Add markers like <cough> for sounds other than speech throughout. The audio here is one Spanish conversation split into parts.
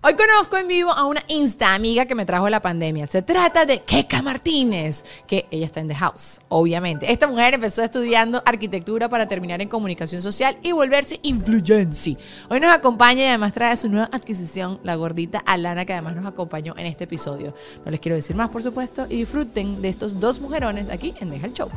Hoy conozco en vivo a una insta amiga que me trajo la pandemia. Se trata de Keka Martínez, que ella está en The House, obviamente. Esta mujer empezó estudiando arquitectura para terminar en comunicación social y volverse influencer. Hoy nos acompaña y además trae su nueva adquisición, la gordita Alana, que además nos acompañó en este episodio. No les quiero decir más, por supuesto, y disfruten de estos dos mujerones aquí en Deja el Show.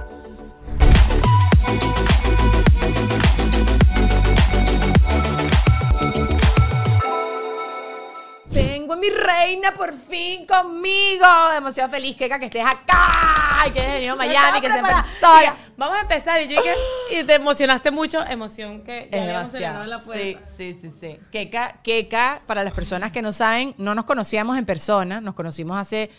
Mi reina por fin conmigo. Demasiado feliz, Keka, que estés acá. Y que hayas venido a Miami, que sepas Mira, vamos a empezar y yo dije, y te emocionaste mucho, emoción que ya Es demasiado. la Sí, puerta. sí, sí, sí. Keka, Keka, para las personas que no saben, no nos conocíamos en persona, nos conocimos hace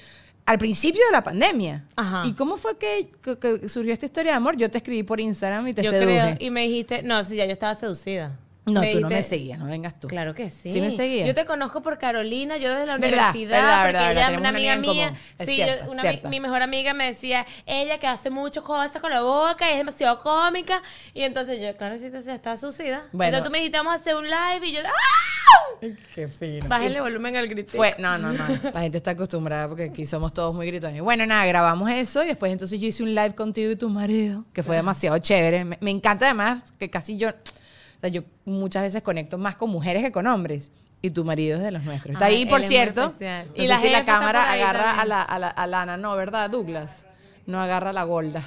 al principio de la pandemia. Ajá. ¿Y cómo fue que, que- que surgió esta historia de amor? Yo te escribí por Instagram y te Yo seduje. creo, y me dijiste, no, sí, ya yo estaba seducida. No, tú no me seguías, no vengas tú. Claro que sí. ¿Sí me seguías? Yo te conozco por Carolina, yo desde la Verdad, universidad, verdad, porque verdad, ella una amiga mía. Es Sí, cierto, yo- una mi- mi mejor amiga me decía, ella que hace muchas cosas con la boca y es demasiado cómica. Y entonces yo, claro, sí, te está suicida. Bueno. Entonces tú me dijiste, vamos a hacer un live y yo, ¡ah! Qué fino. Bájenle volumen al grito. Fue, no, no, no. La gente está acostumbrada porque aquí somos todos muy gritones. Bueno, nada, grabamos eso y después entonces yo hice un live contigo y tu marido, que fue demasiado chévere. Me, me encanta además que casi yo, sea, yo muchas veces conecto más con mujeres que con hombres. Y tu marido es de los nuestros. Está ahí, por cierto. No Y sé la si la cámara agarra a la, a, la, a la Lana, no, ¿verdad, Douglas? No agarra a la gorda.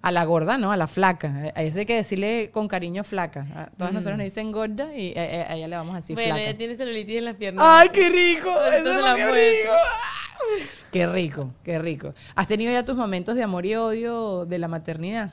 A la gorda, no, a la flaca. A esa hay que decirle con cariño flaca. A todas nosotros nos dicen gorda y a, a- a ella le vamos a decir bueno, flaca. ella tiene celulitis en las piernas. ¡Ay, qué rico! Eso es demasiado muestro. rico. Qué rico, qué rico. ¿Has tenido ya tus momentos de amor y odio de la maternidad?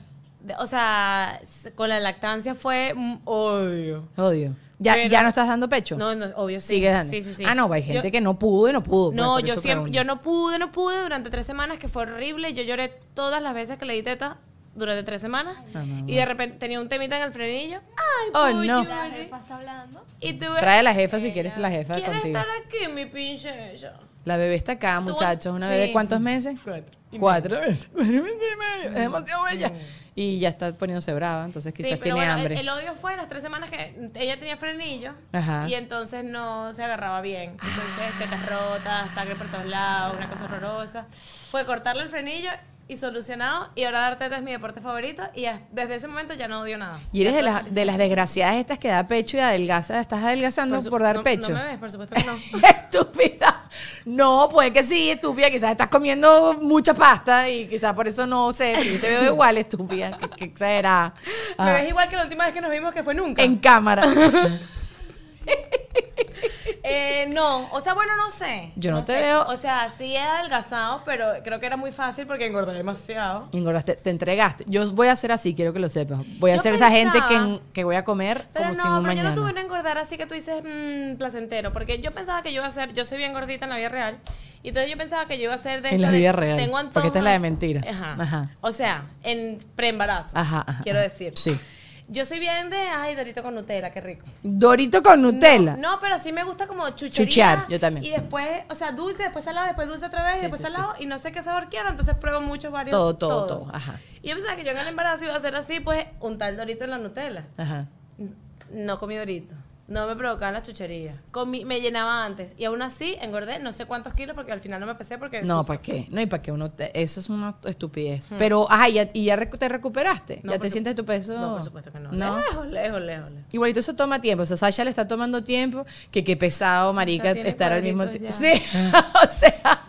O sea, con la lactancia fue odio. Odio. ¿Ya, Pero- ¿Ya no estás dando pecho? No, no, obvio sí. Sigue dando. Sí, sí, sí. Ah, no, hay gente Yo- que no pudo y no pudo. pues, No, yo siempre, yo no pude, no pude durante tres semanas, que fue horrible. Yo lloré todas las veces que le di teta durante tres semanas. Ah, y de repente tenía un temita en el frenillo. Ay, Oh, no. lloré. jefa está hablando. Y tuve, Trae a la jefa si quieres la jefa ¿Quieres contigo. estar aquí, mi princesa? La bebé está acá, muchachos. ¿Una sí. bebé de cuántos meses? Cuatro. Cuatro meses. Cuatro meses y medio. Es demasiado bella. Y ya está poniéndose brava, entonces quizás Sí, pero tiene bueno, el- hambre. El, odio fue las tres semanas que ella tenía frenillo Ajá. y entonces no se agarraba bien. Entonces, tetas rotas, sangre por todos lados, una cosa horrorosa. Fue cortarle el frenillo y solucionado. Y ahora dar teta es mi deporte favorito. Y desde ese momento ya no odio nada. Y eres de estoy de las desgraciadas estas que da pecho y adelgaza. ¿Estás adelgazando por, su- dar no- pecho? No me ves, por supuesto que no. <laughs> estúpida. No, puede que sí, estúpida. Quizás estás comiendo mucha pasta y quizás por eso no sé. Yo te veo igual, estúpida. Que, que exagerada. Me Ah, ves igual que la última vez que nos vimos, que fue nunca. en cámara. <laughs> Eh, no, o sea, bueno, no sé. Yo no te sé. veo- O sea, sí he adelgazado, pero creo que era muy fácil porque engordé demasiado. Engordaste, te entregaste. Yo voy a hacer así, quiero que lo sepas. Voy a Yo ser esa gente que, que voy a comer Pero como no, sin un pero yo no tuve una engordar así que tú dices mm, placentero, porque yo pensaba que yo iba a ser, yo soy bien gordita en la vida real, y entonces yo pensaba que yo iba a ser de En la de, vida real, Tengo porque antojo esta es la de mentira. Ajá. Ajá. O sea, en preembarazo. Ajá, ajá, Quiero decir. Sí. Yo soy bien de, ay, Dorito con Nutella, qué rico. Dorito con Nutella. No, no, pero sí me gusta como chuchería. Chuchear, yo también. Y después, o sea, dulce, después salado, después dulce otra vez, Sí, y después sí, salado, y no sé qué sabor quiero, entonces pruebo muchos varios. Todo, todo, todos. todo, ajá. Y yo pensaba que yo en el embarazo iba a hacer así, pues, un tal Dorito en la Nutella. Ajá. No comí Dorito. No me provocaban las chucherías. Comí, me llenaba antes. Y aún así engordé no sé cuántos kilos porque al final no me pesé porque... No. ¿para qué? No, y para qué uno te- eso es una estupidez. Pero, ajá, ¿y ya, y ya te recuperaste? No, ¿Ya te sientes tu peso? No, por supuesto que no. No. Lejos, lejos, lejos, lejos. Igualito eso toma tiempo. O sea, Sasha le está tomando tiempo. Que qué pesado, marica, estar al mismo tiempo. Sí. <laughs> o sea,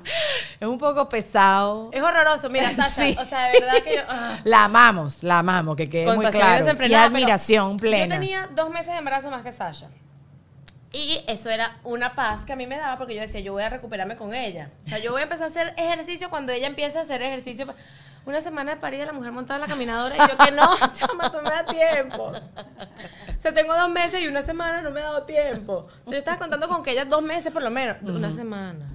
es un poco pesado. Es horroroso. Mira, <laughs> Sasha, Sí. o sea, de verdad que yo... ah. La amamos, la amamos, que quede muy Compasión claro. Y admiración plena. Yo tenía dos meses de embarazo más que Sasha. Y eso era una paz que a mí me daba porque yo decía, yo voy a recuperarme con ella. O sea, yo voy a empezar a hacer ejercicio cuando ella empiece a hacer ejercicio. Una semana de parida, la mujer montada en la caminadora y yo que no, <laughs> chama, tú me da tiempo. O sea, tengo dos meses y una semana no me ha dado tiempo. O sea, yo estaba contando con que ella dos meses por lo menos. Una semana.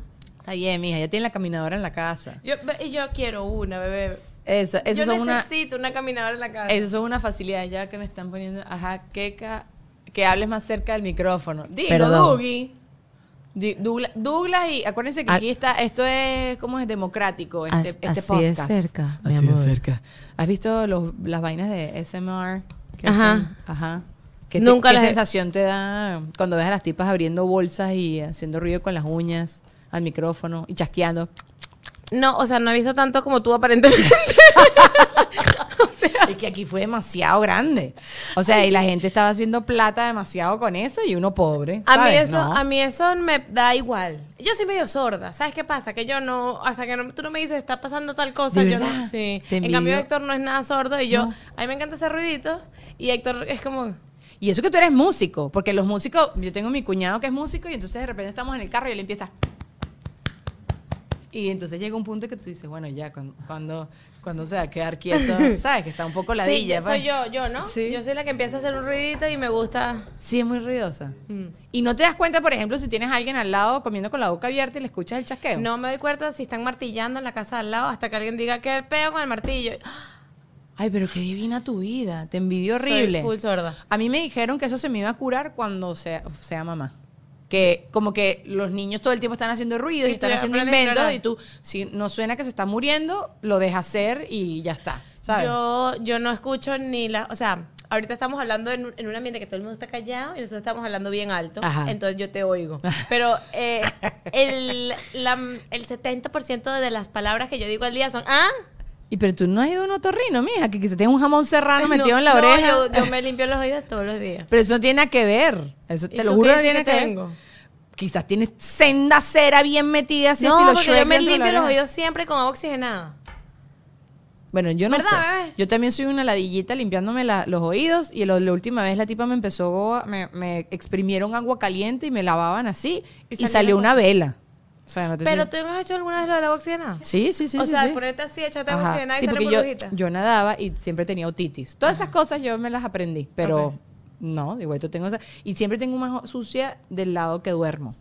Está bien, mija, ya tiene la caminadora en la casa. Yo, y yo quiero una, bebé. Eso, eso yo son necesito una caminadora en la casa. eso son una facilidad ya que me están poniendo. Ajá, Keka, que hables más cerca del micrófono. Perdón. Dougie. Douglas, Douglas y acuérdense que Ah. aquí está, esto es como es democrático, este, As- este así de podcast. cerca, mi así de cerca. ¿Has visto los- las vainas de SMR? que Ajá. hacen? Ajá. ¿Qué, te- Nunca qué he- sensación te da cuando ves a las tipas abriendo bolsas y haciendo ruido con las uñas al micrófono y chasqueando? No, o sea, no he visto tanto como tú aparentemente. <laughs> Es que aquí fue demasiado grande. O sea, y la gente estaba haciendo plata demasiado con eso y uno pobre. A mí, eso, No. a mí eso me da igual. Yo soy medio sorda. ¿Sabes qué pasa? Que yo no, hasta que no- tú no me dices, está pasando tal cosa, ¿De yo no. Sí. En cambio, Héctor no es nada sordo y yo, No. a mí me encanta hacer ruiditos y Héctor es como, Y eso que tú eres músico, porque los músicos, yo tengo mi cuñado que es músico y entonces de repente estamos en el carro y él empieza. Y entonces llega un punto que tú dices, bueno, ya, cuando, cuando, cuando se va a quedar quieto, <laughs> ¿sabes? Que está un poco sí, ladilla. soy pues. yo, yo, ¿no? Sí. Yo soy la que empieza a hacer un ruidito y me gusta. Sí, es muy ruidosa. Mm. Y no te das cuenta, por ejemplo, si tienes a alguien al lado comiendo con la boca abierta y le escuchas el chasqueo. No me doy cuenta si están martillando en la casa al lado hasta que alguien diga que pego con el martillo. Ay, pero qué divina tu vida. Te envidio Soy horrible. full sorda. A mí me dijeron que eso se me iba a curar cuando sea, sea mamá. Que como que los niños todo el tiempo están haciendo ruido y, están haciendo inventos y tú, si no suena que se está muriendo, lo dejas hacer y ya está. ¿sabes? Yo, yo no escucho ni la. O sea, ahorita estamos hablando en un, en un ambiente que todo el mundo está callado y nosotros estamos hablando bien alto. Ajá. Entonces yo te oigo. <laughs> Pero eh, el, la- el 70% de las palabras que yo digo al día son. ¿Ah? Y pero tú no has ido a un otorrino, mija, que, que se tiene un jamón serrano metido en la no, oreja. Yo, yo me limpio los oídos todos los días. Pero eso no tiene nada que ver. Eso ¿Y te lo juro no tiene que que ver. Quizás tienes senda cera bien metida así no, estilo Shrek yo me limpio los oídos siempre con agua oxigenada. Bueno, yo no ¿Verdad, sé. bebé? Yo también soy una ladillita limpiándome la- los oídos y lo- la última vez la tipa me empezó, me, me exprimieron agua caliente y me lavaban así y, Y salió una vela. O sea, no te Pero tú no has hecho alguna vez del agua oxigenada. Sí, sí, sí. o sí, sea, sí. ponerte así, echarte Ajá. oxigenada Sí, y sale porque yo, burbujita. yo nadaba y siempre tenía otitis. Todas esas cosas yo me las aprendí, pero no, igual yo tengo esa. Y siempre tengo más sucia del lado que duermo.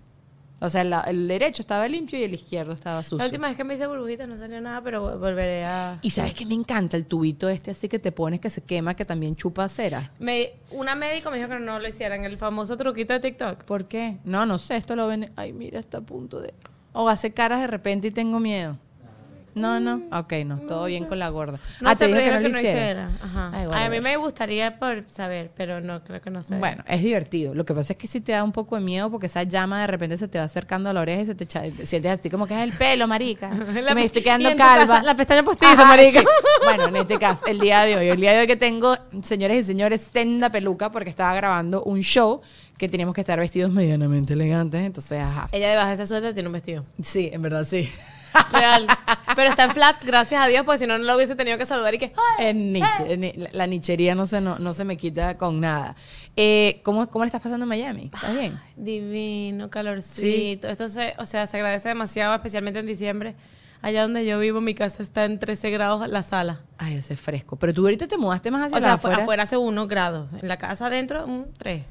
O sea, el, la- el derecho estaba limpio y el izquierdo estaba sucio. La última vez que me hice burbujitas no salió nada, pero vol- volveré a... Y sabes que me encanta el tubito este así que te pones que se quema, que también chupa cera. Me, una médico me dijo que no lo hicieran, el famoso truquito de TikTok. ¿Por qué? No, no sé, esto lo venden. Ay, mira, está a punto de. O hace caras de repente y tengo miedo. No, no. Ok, no, todo bien con la gorda. No ah, sé, te dijo que no que lo no hiciera. Ajá. Ay, Ay, bueno, a mí me gustaría por saber, pero no, creo que no sé. Bueno, es divertido. Lo que pasa es que si te da un poco de miedo porque esa llama de repente se te va acercando a la oreja y se te echa, te sientes así como que es el pelo, marica. <laughs> me estoy quedando calva. casa, la pestaña postiza, Ajá, marica. sí. <laughs> Bueno, en este caso, el día de hoy. El día de hoy que tengo, señores y señores, senda peluca porque estaba grabando un show que teníamos que estar vestidos medianamente elegantes. Entonces, ajá. Ella debajo de ese suéter tiene un vestido. Sí, en verdad sí. Real. pero está en flats, gracias a Dios, porque si no, no lo hubiese tenido que saludar y que... la, nichería no se, no, no se me quita con nada. Eh, ¿cómo, ¿Cómo le estás pasando en Miami? ¿Estás bien? Divino, calorcito. Esto se, o sea, se agradece demasiado, especialmente en diciembre. Allá donde yo vivo, mi casa está en 13 grados la sala. Ay, hace fresco. Pero tú ahorita te mudaste más hacia O sea, afuera hace 1 grado. En la casa adentro, un 3.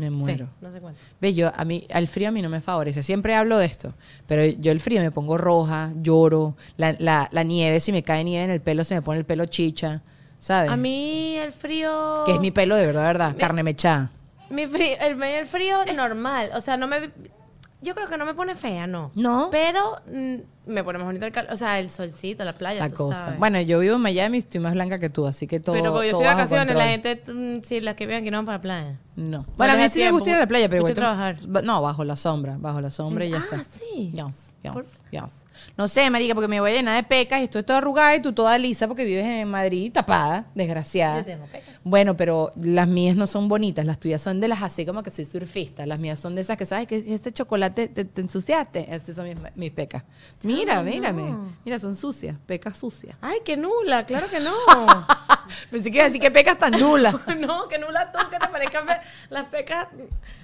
Me muero. no sé cuánto. Ve, yo, a mí, al frío a mí no me favorece. Siempre hablo de esto. Pero yo el frío me pongo roja, lloro. La, la, la nieve, si me cae nieve en el pelo, se me pone el pelo chicha. ¿sabes? A mí el frío... Que es mi pelo de verdad, verdad. Carne mechada. Mi frío, el, del frío normal. O sea, no me... Yo creo que no me pone fea, no. ¿No? Pero mm, me pone más bonito el calor. O sea, el solcito, la playa, La tú cosa. sabes. Bueno, yo vivo en Miami y estoy más blanca que tú, así que todo. Pero porque yo todo estoy de bajo vacaciones, la control. gente, mm, sí, las que viven aquí no van para la playa. No. Bueno, a mí les da sí me gusta ir a la playa, pero mucho igual. trabajar. ba- No, bajo la sombra, bajo la sombra y ya Ah, está. sí. Yes, yes. No sé, marica, porque me voy a llenar de pecas y estoy toda arrugada y tú toda lisa porque vives en Madrid tapada, desgraciada. Yo tengo pecas. Bueno, pero las mías no son bonitas, las tuyas son de las así como que soy surfista. Las mías son de esas que sabes que este chocolate te, te ensuciaste. Estas son mis, mis pecas. Mira, Chama, mírame. no. Mira, son sucias, pecas sucias. Ay, qué nula, claro que no. <laughs> Pensé que iba a decir que pecas tan nulas. <laughs> no, que nula tú, que te parezcan las pecas.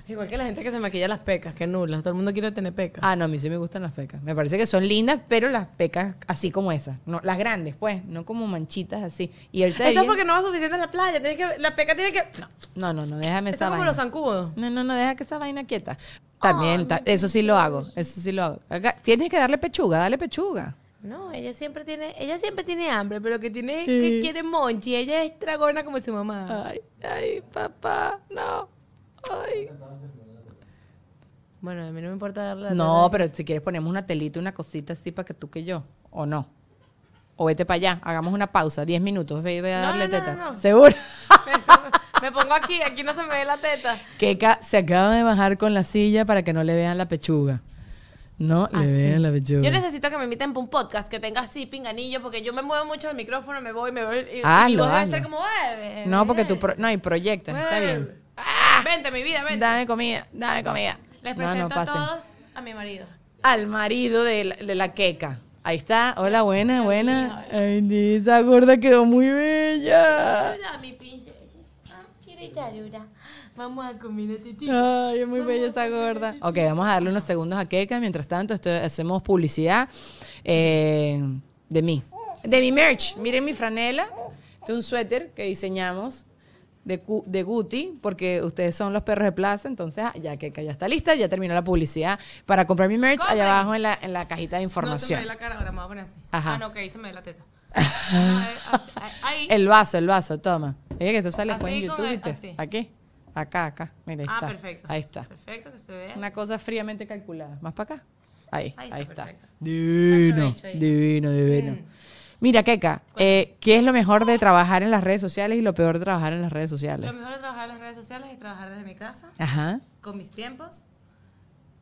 Igual que la gente que se maquilla las pecas, que nulas. Todo el mundo quiere tener pecas. Ah, no, a mí sí me gustan las pecas. Me parece que son lindas, pero las pecas así como esas. No, las grandes, pues, no como manchitas así. Y Eso es porque no va suficiente en la playa. Tienes que, la peca tiene que. No, no, no, déjame Eso esa es como vaina. los zancudos. No, no, no, deja que esa vaina quieta. También, ta- eso sí lo hago, eso sí lo hago. Acá- tienes que darle pechuga, dale pechuga. No, ella siempre tiene, ella siempre tiene hambre, pero que tiene, que quiere monchi. Ella es dragona como su mamá. Ay, ay, papá, no. Ay. Bueno, a mí no me importa darle la No, pero si quieres ponemos una telita, una cosita así para que tú que yo, o no. O vete para allá, hagamos una pausa, 10 minutos, ve, ve a No, darle no, teta. no. ¿Seguro? <laughs> me pongo aquí, aquí no se me ve la teta. Keka se acaba de bajar con la silla para que no le vean la pechuga. No le Así. vean la pechuga. Ah, Yo necesito que me inviten para un podcast que tenga así pinganillo, porque yo me muevo mucho el micrófono, me voy, me voy. Y, y Hazlo, vos ser como, "Mueve, No, porque tú pro- no, y proyectas, está bien. mueve". Vente, mi vida, vente. Dame comida, dame comida. Les No, presento no, a pasen. todos a mi marido. Al marido de la, de la queca. Ahí está. Hola, buena, buena. Ay, esa gorda quedó muy bella. Hola, mi princesa. Ah, quiere. Vamos a comer tetita. Ay, es muy bella esa gorda. Ok, vamos a darle unos segundos a Keka. Mientras tanto, esto- hacemos publicidad eh, de mí. De mi merch. Miren mi franela. Este es un suéter que diseñamos de, Cu- de Guti, porque ustedes son los perros de plaza. Entonces, ah, ya Keka ya está lista, ya terminó la publicidad. Para comprar mi merch, allá abajo en la, en la cajita de No se me información. ve la cara ahora, me voy a poner así. Ajá. Ah, no, ok, se me ve la teta. <laughs> Ahí. El vaso, el vaso, toma. Oye, que eso sale después en YouTube. el- ¿viste? así. Aquí, acá, acá. Mira, ahí Ah, está. perfecto. Ahí está. Perfecto, que se vea. Una cosa fríamente calculada. ¿Más para acá? Ahí, ahí Ahí está. Divino, divino, divino. Mm. Mira, Keka, eh, ¿qué es lo mejor de trabajar en las redes sociales y lo peor de trabajar en las redes sociales? Lo mejor de trabajar en las redes sociales es trabajar desde mi casa, Ajá, con mis tiempos,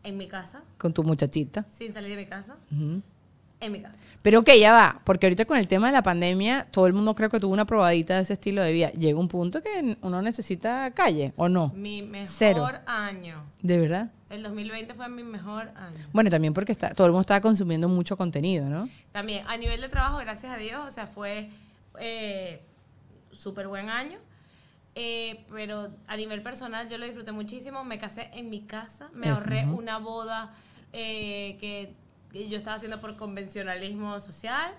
en mi casa, con tu muchachita. sin salir de mi casa. En mi casa. Pero ok, ya va, porque ahorita con el tema de la pandemia, todo el mundo creo que tuvo una probadita de ese estilo de vida. Llega un punto que uno necesita calle, ¿o no? Mi mejor Cero. año. ¿De verdad? El 2020 fue mi mejor año. Bueno, también porque está, todo el mundo estaba consumiendo mucho contenido, ¿no? También, a nivel de trabajo, gracias a Dios, o sea, fue eh, súper buen año. Eh, pero a nivel personal yo lo disfruté muchísimo. Me casé en mi casa, me Es- ahorré una boda eh, que que yo estaba haciendo por convencionalismo social.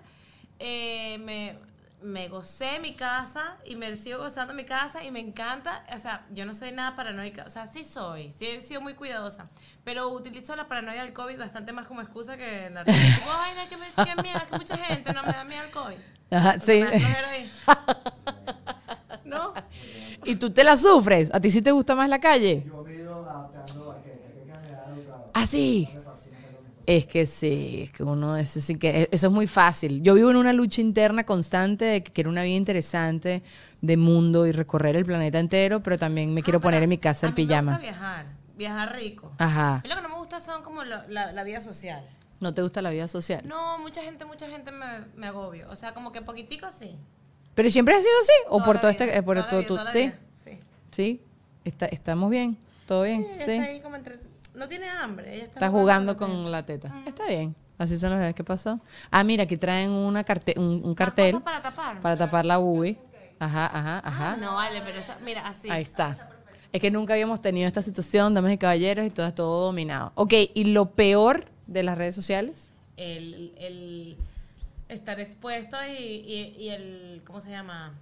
Eh, me, me gocé mi casa y me sigo gozando mi casa y me encanta. O sea, yo no soy nada paranoica. O sea, sí soy, sí he sido muy cuidadosa. Pero utilizo la paranoia del COVID bastante más como excusa que la Ay, no, que me que miedo, que mucha gente no me da miedo el COVID. Ajá, Porque sí. ¿No? ¿Y tú te la sufres? ¿A ti sí te gusta más la calle? Yo me he ido adaptando a que, a que me ha educado. Ah, sí. Me fascina hacer lo mismo. Es que sí, es que uno eso sí que eso es muy fácil. Yo vivo en una lucha interna constante de que quiero una vida interesante de mundo y recorrer el planeta entero, pero también me quiero Ah, poner pero en mi casa a el mí Me pijama. gusta viajar, viajar rico. Ajá. Mí lo que no me gusta son como la, la vida social. ¿No te gusta la vida social? No, mucha gente, mucha gente me, me agobio. O sea, como que poquitico sí. ¿Pero siempre ha sido así? ¿O Toda por todo este eh, por todo sí? Sí. Sí. Está, estamos bien. ¿Todo bien? Sí, Sí. está ahí como entre... No tiene hambre. Ella está, Está jugando con con la teta. Está bien. Así son las veces que pasó. Ah, mira, aquí traen una carte un, un cartel para tapar. para tapar la uvi. Ajá, ajá, ajá. No vale, pero está, mira, así. Ahí está. Es que nunca habíamos tenido esta situación, damas y caballeros, y todo es todo dominado. Ok, ¿y lo peor de las redes sociales? El, el estar expuesto y, y, y el, ¿cómo se llama?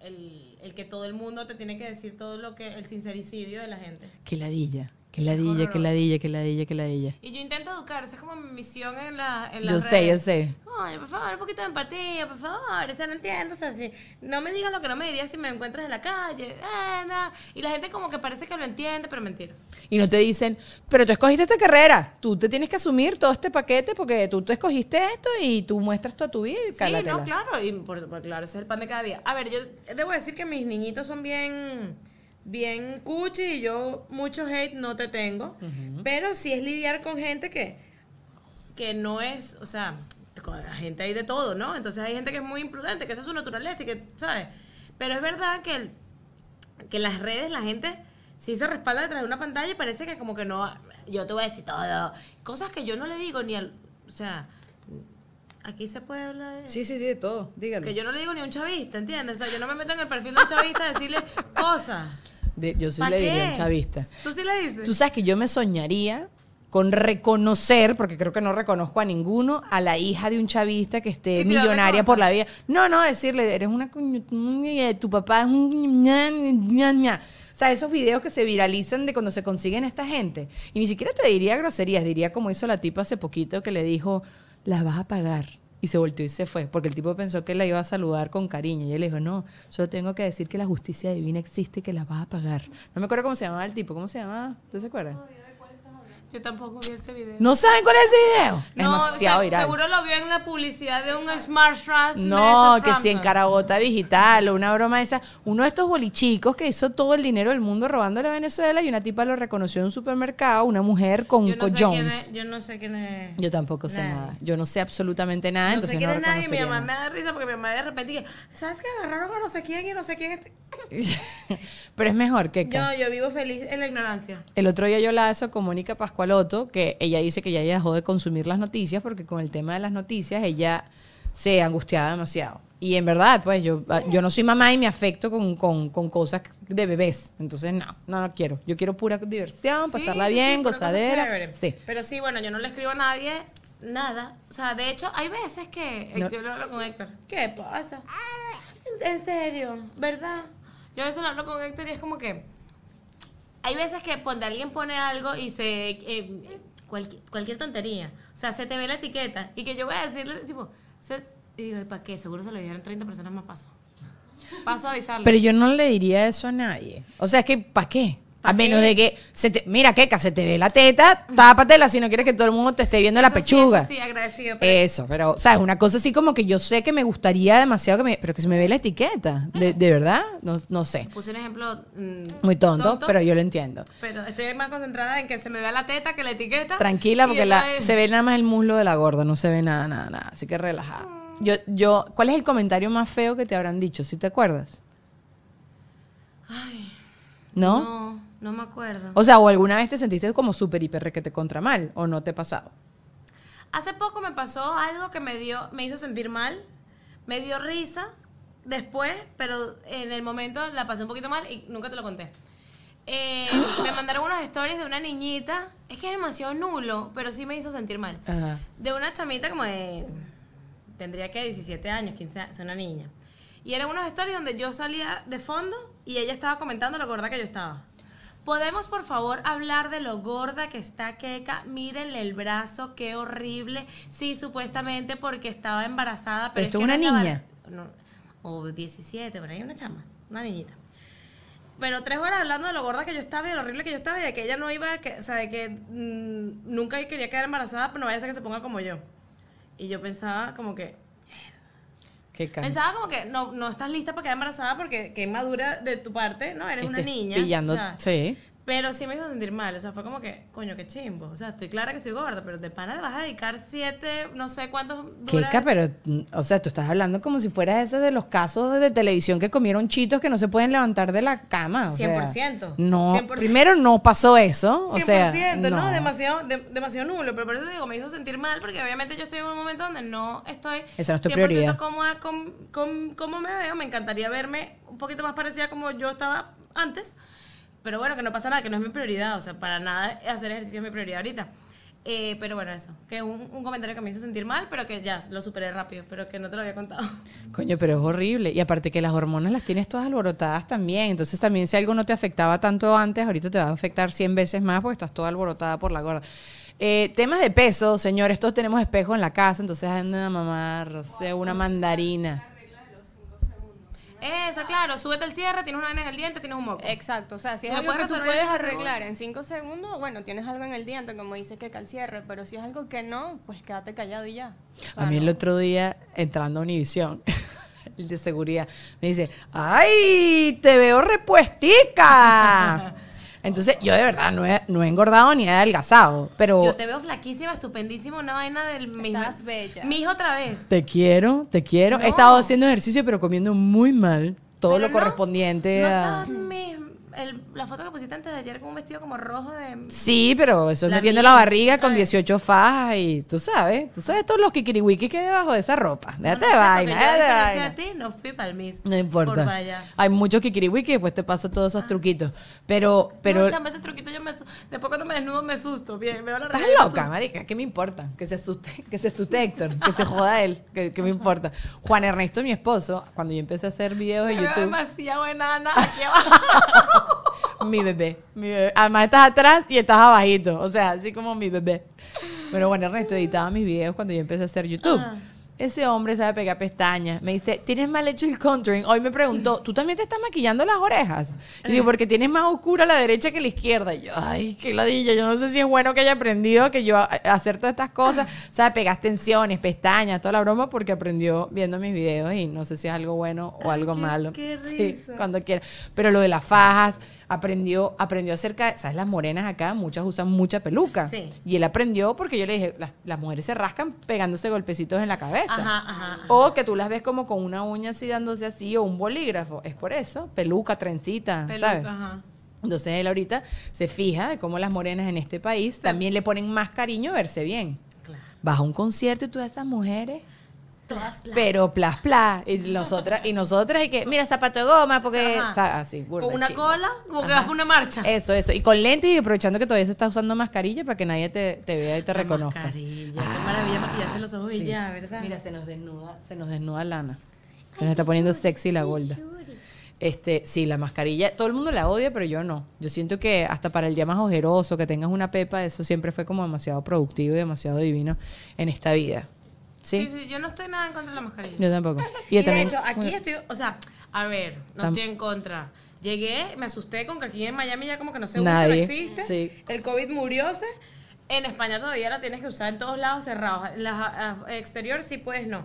El, el que todo el mundo te tiene que decir todo lo que, el sincericidio de la gente. Qué ladilla, Que ladilla, que ladilla, que ladilla, que ladilla. Y yo intento educar, esa es como mi misión en, la, en Yo sé, yo sé. Oye, por favor, un poquito de empatía, por favor. O sea, no entiendo. O sea, si no me digas lo que no me dirías si me encuentras en la calle. Eh. Y la gente como que parece que lo entiende, pero mentira. Y no te dicen, pero tú escogiste esta carrera, tú te tienes que asumir todo este paquete porque tú te escogiste esto y tú muestras toda tu vida y Sí, cálatela. no, claro. Y por supuesto, claro, ese es el pan de cada día. A ver, yo debo decir que mis niñitos son bien, bien cuchi y yo mucho hate no te tengo. Pero sí es lidiar con gente que, que no es, o sea, con la gente hay de todo, ¿no? Entonces hay gente que es muy imprudente, que esa es su naturaleza y que, ¿sabes? Pero es verdad que, el- que en las redes la gente sí se respalda detrás de una pantalla y parece que como que no, yo te voy a decir todo. Cosas que yo no le digo ni al, o sea, aquí se puede hablar de... Sí, sí, sí, de todo. Que yo no le digo ni un chavista, ¿entiendes? O sea, yo no me meto en el perfil de un chavista a decirle <laughs> cosas. De- yo sí ¿Pa' le diría qué? al chavista. ¿Tú sí le dices? Tú sabes que yo me soñaría con reconocer, porque creo que no reconozco a ninguno, a la hija de un chavista que esté millonaria por la vida. No, no, decirle, eres una coño- ña, tu papá es un ña, ña, ña. O sea, esos videos que se viralizan de cuando se consiguen esta gente. Y ni siquiera te diría groserías, diría como hizo la tipa hace poquito que le dijo, la vas a pagar. Y se volteó y se fue, porque el tipo pensó que la iba a saludar con cariño. Y él dijo, no, solo tengo que decir que la justicia divina existe y que la vas a pagar. No me acuerdo cómo se llamaba el tipo, ¿cómo se llamaba? ¿Usted se acuerda? Yo tampoco vi ese video. ¿No saben cuál es ese video? Es No, demasiado se- viral. Seguro lo vio en la publicidad de un Smart Trash. No, que si en Carabota Digital o una broma esa. Uno de estos bolichicos que hizo todo el dinero del mundo robándole a Venezuela y una tipa lo reconoció en un supermercado, una mujer con, Yo no, con sé quién Jones. es, yo no sé quién es. Yo tampoco sé Nadie. nada. Yo no sé absolutamente nada, no entonces sé quién no es nadie. Mi mamá me da risa porque mi mamá de repente dice, ¿sabes qué? Agarraron a no sé quién y no sé quién. Este? <laughs> Pero es mejor que Yo, yo vivo feliz en la ignorancia. El otro día yo la eso con Mónica Pascualoto, que ella dice que ya ella dejó de consumir las noticias porque con el tema de las noticias ella se angustiaba demasiado. Y en verdad, pues yo, yo no soy mamá y me afecto con, con, con cosas de bebés. Entonces, no, no, no quiero. Yo quiero pura diversión, pasarla Sí, bien, sí, gozadera. Sí. Pero sí, bueno, yo no le escribo a nadie nada. O sea, de hecho, hay veces que. No. Yo lo hablo con Héctor. ¿Qué pasa? En serio, ¿verdad? Yo a veces lo hablo con Héctor y es como que. Hay veces que cuando alguien pone algo y se. eh, cualquier, tontería. O sea, se te ve la etiqueta. Y que yo voy a decirle, tipo. Se, y digo, ¿para qué? Seguro se lo dijeron 30 personas más paso. Paso a avisarle. Pero yo no le diría eso a nadie. O sea, es que, ¿para qué? A ¿Pa' menos de que, se te, mira, Keka, se te ve la teta, tápatela si no quieres que todo el mundo te esté viendo la Eso sí, pechuga. eso sí, agradecido. pero- Eso, pero, ¿sabes? Una cosa así como que yo sé que me gustaría demasiado que me. Pero que se me ve la etiqueta. ¿De, de verdad? No, no sé. Puse un ejemplo. mm, Muy tonto, pero yo lo entiendo. Pero estoy más concentrada en que se me vea la teta que la etiqueta. Tranquila, porque la, se ve nada más el muslo de la gorda, no se ve nada, nada, nada. Así que relajada. Yo, yo, ¿cuál es el comentario más feo que te habrán dicho? ¿Sí te acuerdas? ¿No? No, no me acuerdo. O sea, o alguna vez te sentiste como súper hiper requete contra mal, o no te ha pasado. Hace poco me pasó algo que me dio, me hizo sentir mal, me dio risa después, pero en el momento la pasé un poquito mal y nunca te lo conté. Eh, <gasps> me mandaron unas stories de una niñita, es que es demasiado nulo, pero sí me hizo sentir mal. Ajá. de una chamita como de, tendría que 17 años, 15 años, es una niña. Y eran unos stories donde yo salía de fondo y ella estaba comentando lo gorda que yo estaba. ¿Podemos, por favor, hablar de lo gorda que está Keka? Mírenle el brazo, qué horrible. Sí, supuestamente porque estaba embarazada, Pero pero, esto es que una no niña. no, o 17, por ahí una chama, una niñita. Pero tres horas hablando de lo gorda que yo estaba y de lo horrible que yo estaba y de que ella no iba, a que, o sea, de que mm, nunca quería quedar embarazada, pero no vaya a ser que se ponga como yo. Y yo pensaba como que, Qué can- pensaba como que no, no estás lista para quedar embarazada porque que madura de tu parte, ¿no? Eres una Estés niña. pillando- o sea, sí. Pero sí me hizo sentir mal, o sea, fue como que, coño, qué chimbo. O sea, estoy clara que estoy gorda, pero de pana te vas a dedicar siete, no sé cuántos eso. pero, mm, o sea, tú estás hablando como si fueras ese de los casos de televisión que comieron chitos que no se pueden levantar de la cama. o sea, 100%, no, 100%. primero no pasó eso. O 100%, sea, ¿no? Demasiado, de- demasiado nulo, pero por eso digo, me hizo sentir mal porque obviamente yo estoy en un momento donde no estoy Esa no es tu 100% prioridad. cómoda con, con cómo me veo. Me encantaría verme un poquito más parecida como yo estaba antes, pero bueno, que no pasa nada, que no es mi prioridad, o sea, para nada hacer ejercicio es mi prioridad ahorita. Eh, pero bueno, eso. Que un, un comentario que me hizo sentir mal, pero que ya lo superé rápido, pero que no te lo había contado. Coño, pero es horrible. Y aparte que las hormonas las tienes todas alborotadas también. Entonces también si algo no te afectaba tanto antes, ahorita te va a afectar 100 veces más porque estás toda alborotada por la gorda. Eh, temas de peso, señores. Todos tenemos espejos en la casa, entonces anda a mamar o sea, una mandarina. Esa, claro, súbete el cierre, tienes una vaina en el diente, tienes un moco. Exacto, o sea, si es algo que puedes tú puedes cinco arreglar en 5 segundos, bueno, tienes algo en el diente, como dice que al cierre, pero si es algo que no, pues quédate callado y ya. O sea, A mí el otro día, entrando a Univisión, <laughs> el de seguridad, me dice, ¡ay, te veo repuestica! <laughs> Entonces, yo de verdad no he, no he engordado ni he adelgazado, pero Yo te veo flaquísima, estupendísima, una vaina del mismo. Estás bella. Mi hija otra vez. te quiero, te quiero. He estado haciendo ejercicio, pero comiendo muy mal. Todo Pero lo no, correspondiente No a... mi- el- la foto que pusiste antes de ayer con un vestido como rojo de... Sí, pero eso es metiendo la barriga con ¿sabes? 18 fajas y tú sabes, tú sabes todos los kikiriwiki que hay debajo de esa ropa. Déjate No, no vaina, a déjate vaina. de ti, no fui para el Miss. No importa. Por. Hay muchos kikiriwiki y después te paso todos esos truquitos. Pero, pero. no, chamba, ese truquito yo me... Después cuando me desnudo me asusto. Bien, veo la Estás me loca, marica. ¿Qué me importa? Que se asuste, que se asuste Héctor, que se joda él. ¿Qué, qué me importa? Juan Ernesto, mi esposo, cuando yo empecé a hacer videos de Me YouTube, demasiado enana <laughs> aquí abajo. Mi bebé, mi bebé. Además estás atrás y estás abajito. O sea, así como mi bebé. Bueno, Juan Ernesto editaba mis videos cuando yo empecé a hacer YouTube. Ah. Ese hombre sabe pegar pestañas. Me dice, tienes mal hecho el contouring. Hoy me preguntó, ¿tú también te estás maquillando las orejas? Y digo, porque tienes más oscura la derecha que la izquierda. Y yo, ay, qué ladilla. Yo no sé si es bueno que haya aprendido que yo a- a hacer todas estas cosas. Sabe pegar tensiones, pestañas, toda la broma, porque aprendió viendo mis videos y no sé si es algo bueno o algo qué- malo. qué Sí, risa. cuando quiera. Pero lo de las fajas, aprendió, aprendió acerca de, ¿sabes? Las morenas acá, muchas usan mucha peluca. Sí. Y él aprendió porque yo le dije, las, las mujeres se rascan pegándose golpecitos en la cabeza. Ajá, ajá. ajá. O que tú las ves como con una uña así dándose así o un bolígrafo. Es por eso. Peluca, trencita, Peluca, ¿sabes? ajá. Entonces él ahorita se fija de cómo las morenas en este país también le ponen más cariño a verse bien. Claro. Vas a un concierto y todas esas mujeres Todas pero plas plas y nosotras y nosotras y que mira zapato de goma porque Ajá. así burda, Con una cola, como que vas por una marcha. eso eso y con lentes y aprovechando que todavía se está usando mascarilla para que nadie te, te vea y te La reconozca. mascarilla, Qué maravilla maquillarse los ojos y Sí. ya, ¿verdad? mira se nos desnuda se nos desnuda Lana. Se nos está poniendo sexy la gorda. Este sí la mascarilla todo el mundo la odia pero yo no. Yo siento que hasta para el día más ojeroso que tengas una pepa eso siempre fue como demasiado productivo y demasiado divino en esta vida sí, Sí, sí, yo no estoy nada en contra de la mascarilla. yo tampoco <laughs> Y, de hecho, aquí estoy, o sea, a ver, no Tam- estoy en contra. Llegué, me asusté con que aquí en Miami ya como que no se usa, no existe. sí. El COVID murióse. En España todavía la tienes que usar en todos lados cerrados. En la exterior sí puedes no.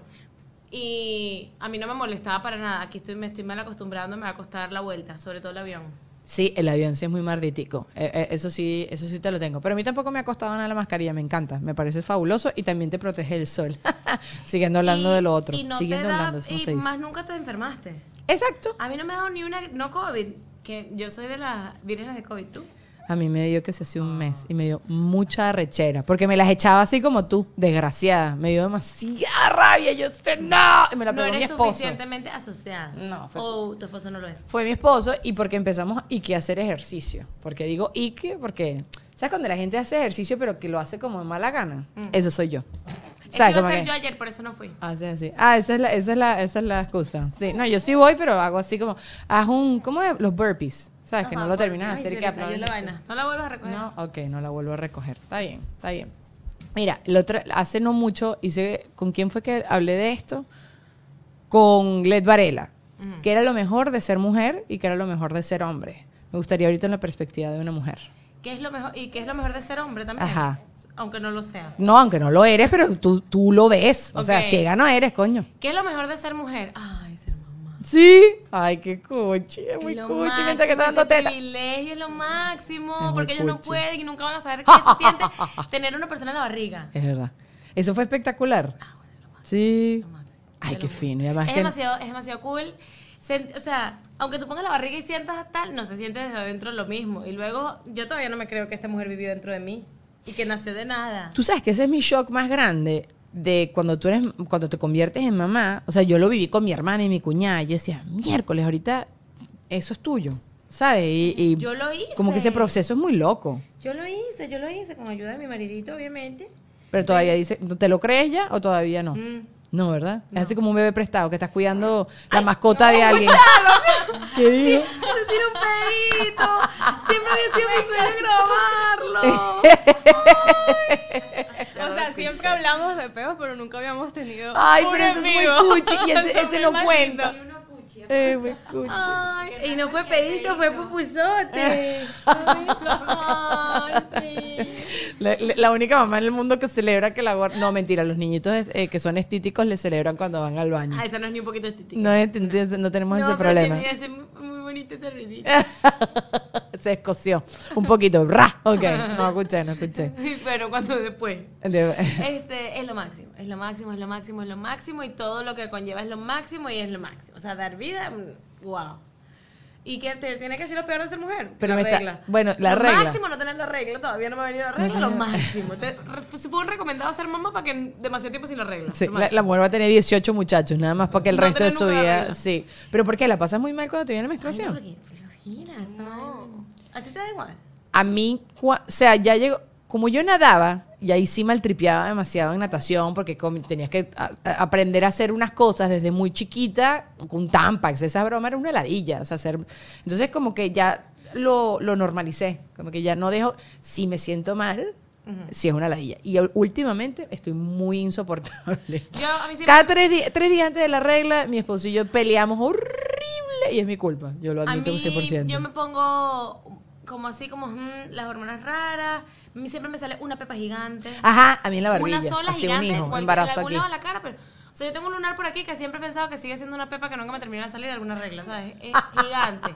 Y a mí no me molestaba para nada. Aquí estoy, me estoy mal acostumbrando, me va a costar la vuelta, sobre todo el avión. Sí, el avión sí es muy marditico. Eh, eh, eso sí, eso sí te lo tengo. Pero a mí tampoco me ha costado nada la mascarilla, me encanta. Me parece fabuloso y también te protege el sol. <laughs> Siguiendo hablando Y- de lo otro. Y no Siguiendo te da, hablando, no y más nunca te enfermaste. Exacto. A mí no me ha dado ni una, no COVID, que yo soy de las vírgenes de COVID, ¿tú? A mí me dio que se hacía un mes y me dio mucha rechera. Porque me las echaba así como tú, desgraciada. Me dio demasiada rabia. Yo sé, no. Y me la no pegó mi eres esposo. suficientemente asociada. No, fue- O tu esposo no lo es. Fue mi esposo y porque empezamos y que hacer ejercicio. Porque digo y que porque ¿sabes cuando la gente hace ejercicio pero que lo hace como de mala gana? Eso soy yo. <laughs> Eso iba a ser yo ayer, por eso no fui. Ah, sí, sí. Ah, esa es la, esa es la, esa es la excusa. Sí, no, yo sí voy, pero hago así como, haz un, ¿cómo es? Los burpees. ¿Sabes? que no lo terminas de hacer que la vaina. No la vuelvas a recoger. No, ok, no la vuelvo a recoger. Está bien, está bien. Mira, el otro, hace no mucho hice, ¿con quién fue que hablé de esto? Con Led Varela, que era lo mejor de ser mujer y que era lo mejor de ser hombre. Me gustaría ahorita en la perspectiva de una mujer. ¿Qué es lo mejor? ¿Y qué es lo mejor de ser hombre también? Ajá. Aunque no lo sea. No, aunque no lo eres, pero tú, tú lo ves. O sea, ciega no eres, coño. ¿Qué es lo mejor de ser mujer? Mamá. Sí. Ay, qué cuchi, es muy lo cuchi mientras que está máximo, dando teta. privilegio es lo máximo. Es porque ellos no pueden y nunca van a saber qué se siente <laughs> tener una persona en la barriga. Es verdad. Eso fue espectacular. Sí. Lo máximo. Ay, qué lo fino. Y además Es que- demasiado, es demasiado cool. Se- o sea, aunque tú pongas la barriga y sientas tal, no se siente desde adentro lo mismo. Y luego, yo todavía no me creo que esta mujer vivió dentro de mí y que nació de nada. Tú sabes que ese es mi shock más grande de cuando tú eres, cuando te conviertes en mamá. O sea, yo lo viví con mi hermana y mi cuñada. Yo decía, miércoles, ahorita eso es tuyo. ¿sabes? Y, y Yo lo hice. como que ese proceso es muy loco. Yo lo hice, yo lo hice con ayuda de mi maridito, obviamente. Pero todavía dice, ¿te lo crees ya o todavía no? Mm. No, ¿verdad? Es así como un bebé prestado que estás cuidando la mascota de alguien. <laughs> ¿Qué dijo? Se tira un pedito. Siempre había sido mi sueño grabarlo. <laughs> O sea, siempre hablamos de peos, pero nunca habíamos tenido. Ay, un pero eso es muy cuchi y este, <laughs> este Me imagino. cuenta. Eh, cuchi. Ay, y no fue pedito, fue pupuzote. Ay, sí. <laughs> La, única mamá en el mundo que celebra que la. No, mentira, los niñitos eh, que son estíticos le celebran cuando van al baño. Ah, esta no es ni un poquito estética. No, es- no tenemos ese pero problema. tenía ese bonito ese ruidito. <laughs> Se escoció un poquito. ¡Ra! Ok, no <laughs> escuché, no escuché. Pero cuando después. De- Este es lo máximo, es lo máximo, es lo máximo, es lo máximo y todo lo que conlleva es lo máximo y es lo máximo. O sea, dar vida, mm, wow. ¿Y qué te tiene que decir lo peor de ser mujer? Pero la está- regla. bueno, la lo regla. máximo no tener la regla, todavía no me ha venido la regla, lo máximo. Te, fue recomendado ser mamá para que demasiado tiempo sin la regla. Sí, la, mujer va a tener 18 muchachos, nada más para que el No resto de su vida. Sí. ¿Pero por qué? ¿La pasas muy mal cuando te viene la Ay, menstruación? porque flojera, esa vaina. ¿A ti te da igual? A mí, cua- o sea, ya llegó, como yo nadaba, y ahí sí maltripeaba demasiado en natación, porque tenías que a- a- aprender a hacer unas cosas desde muy chiquita, con Tampax, esa broma era una heladilla, o sea, hacer, entonces como que ya lo, lo normalicé, como que ya no dejo, si me siento mal, si es una heladilla. Y últimamente estoy muy insoportable. <laughs> Yo, a mí sí Cada tres, di- tres días antes de la regla, mi esposo y yo peleamos horrible, y es mi culpa, yo lo A admito mí, un 100%. yo me pongo como así, como mm, las hormonas raras. A mí siempre me sale una pepa gigante. Ajá, a mí en la barbilla. Una sola así gigante. un en hijo, cualquier- embarazo en algún aquí. lado de la cara, pero... O sea, yo tengo un lunar por aquí que siempre he pensado que sigue siendo una pepa que nunca me termina de salir de alguna regla, ¿sabes? Es <laughs> gigante.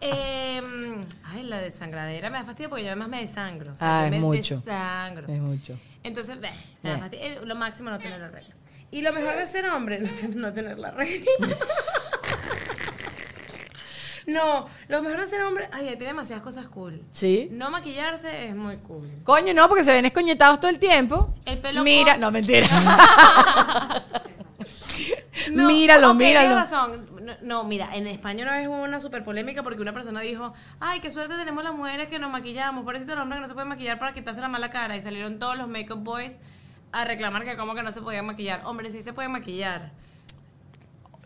Em, ay, la desangradera me da fastidio porque yo además me desangro. O sea, Ah, es me mucho. desangro. Es mucho. Entonces, beh, me da Eh. fastidio. Eh, Lo máximo no tener la regla. Y lo mejor de ser hombre, no tener la regla. <laughs> no, lo mejor de ser hombre, ay, tiene demasiadas cosas cool. ¿Sí? No maquillarse es muy cool. Coño, no, porque se ven escoñetados todo el tiempo. El pelo Mira, no, mentira. <laughs> No, míralo, ok, míralo. tienes razón. No, no, mira, en España una vez hubo una super polémica porque una persona dijo, ay, qué suerte tenemos las mujeres que nos maquillamos, por eso los hombres que no se pueden maquillar para quitarse la mala cara. Y salieron todos los makeup boys a reclamar que como que no se podían maquillar. Hombre, sí se pueden maquillar.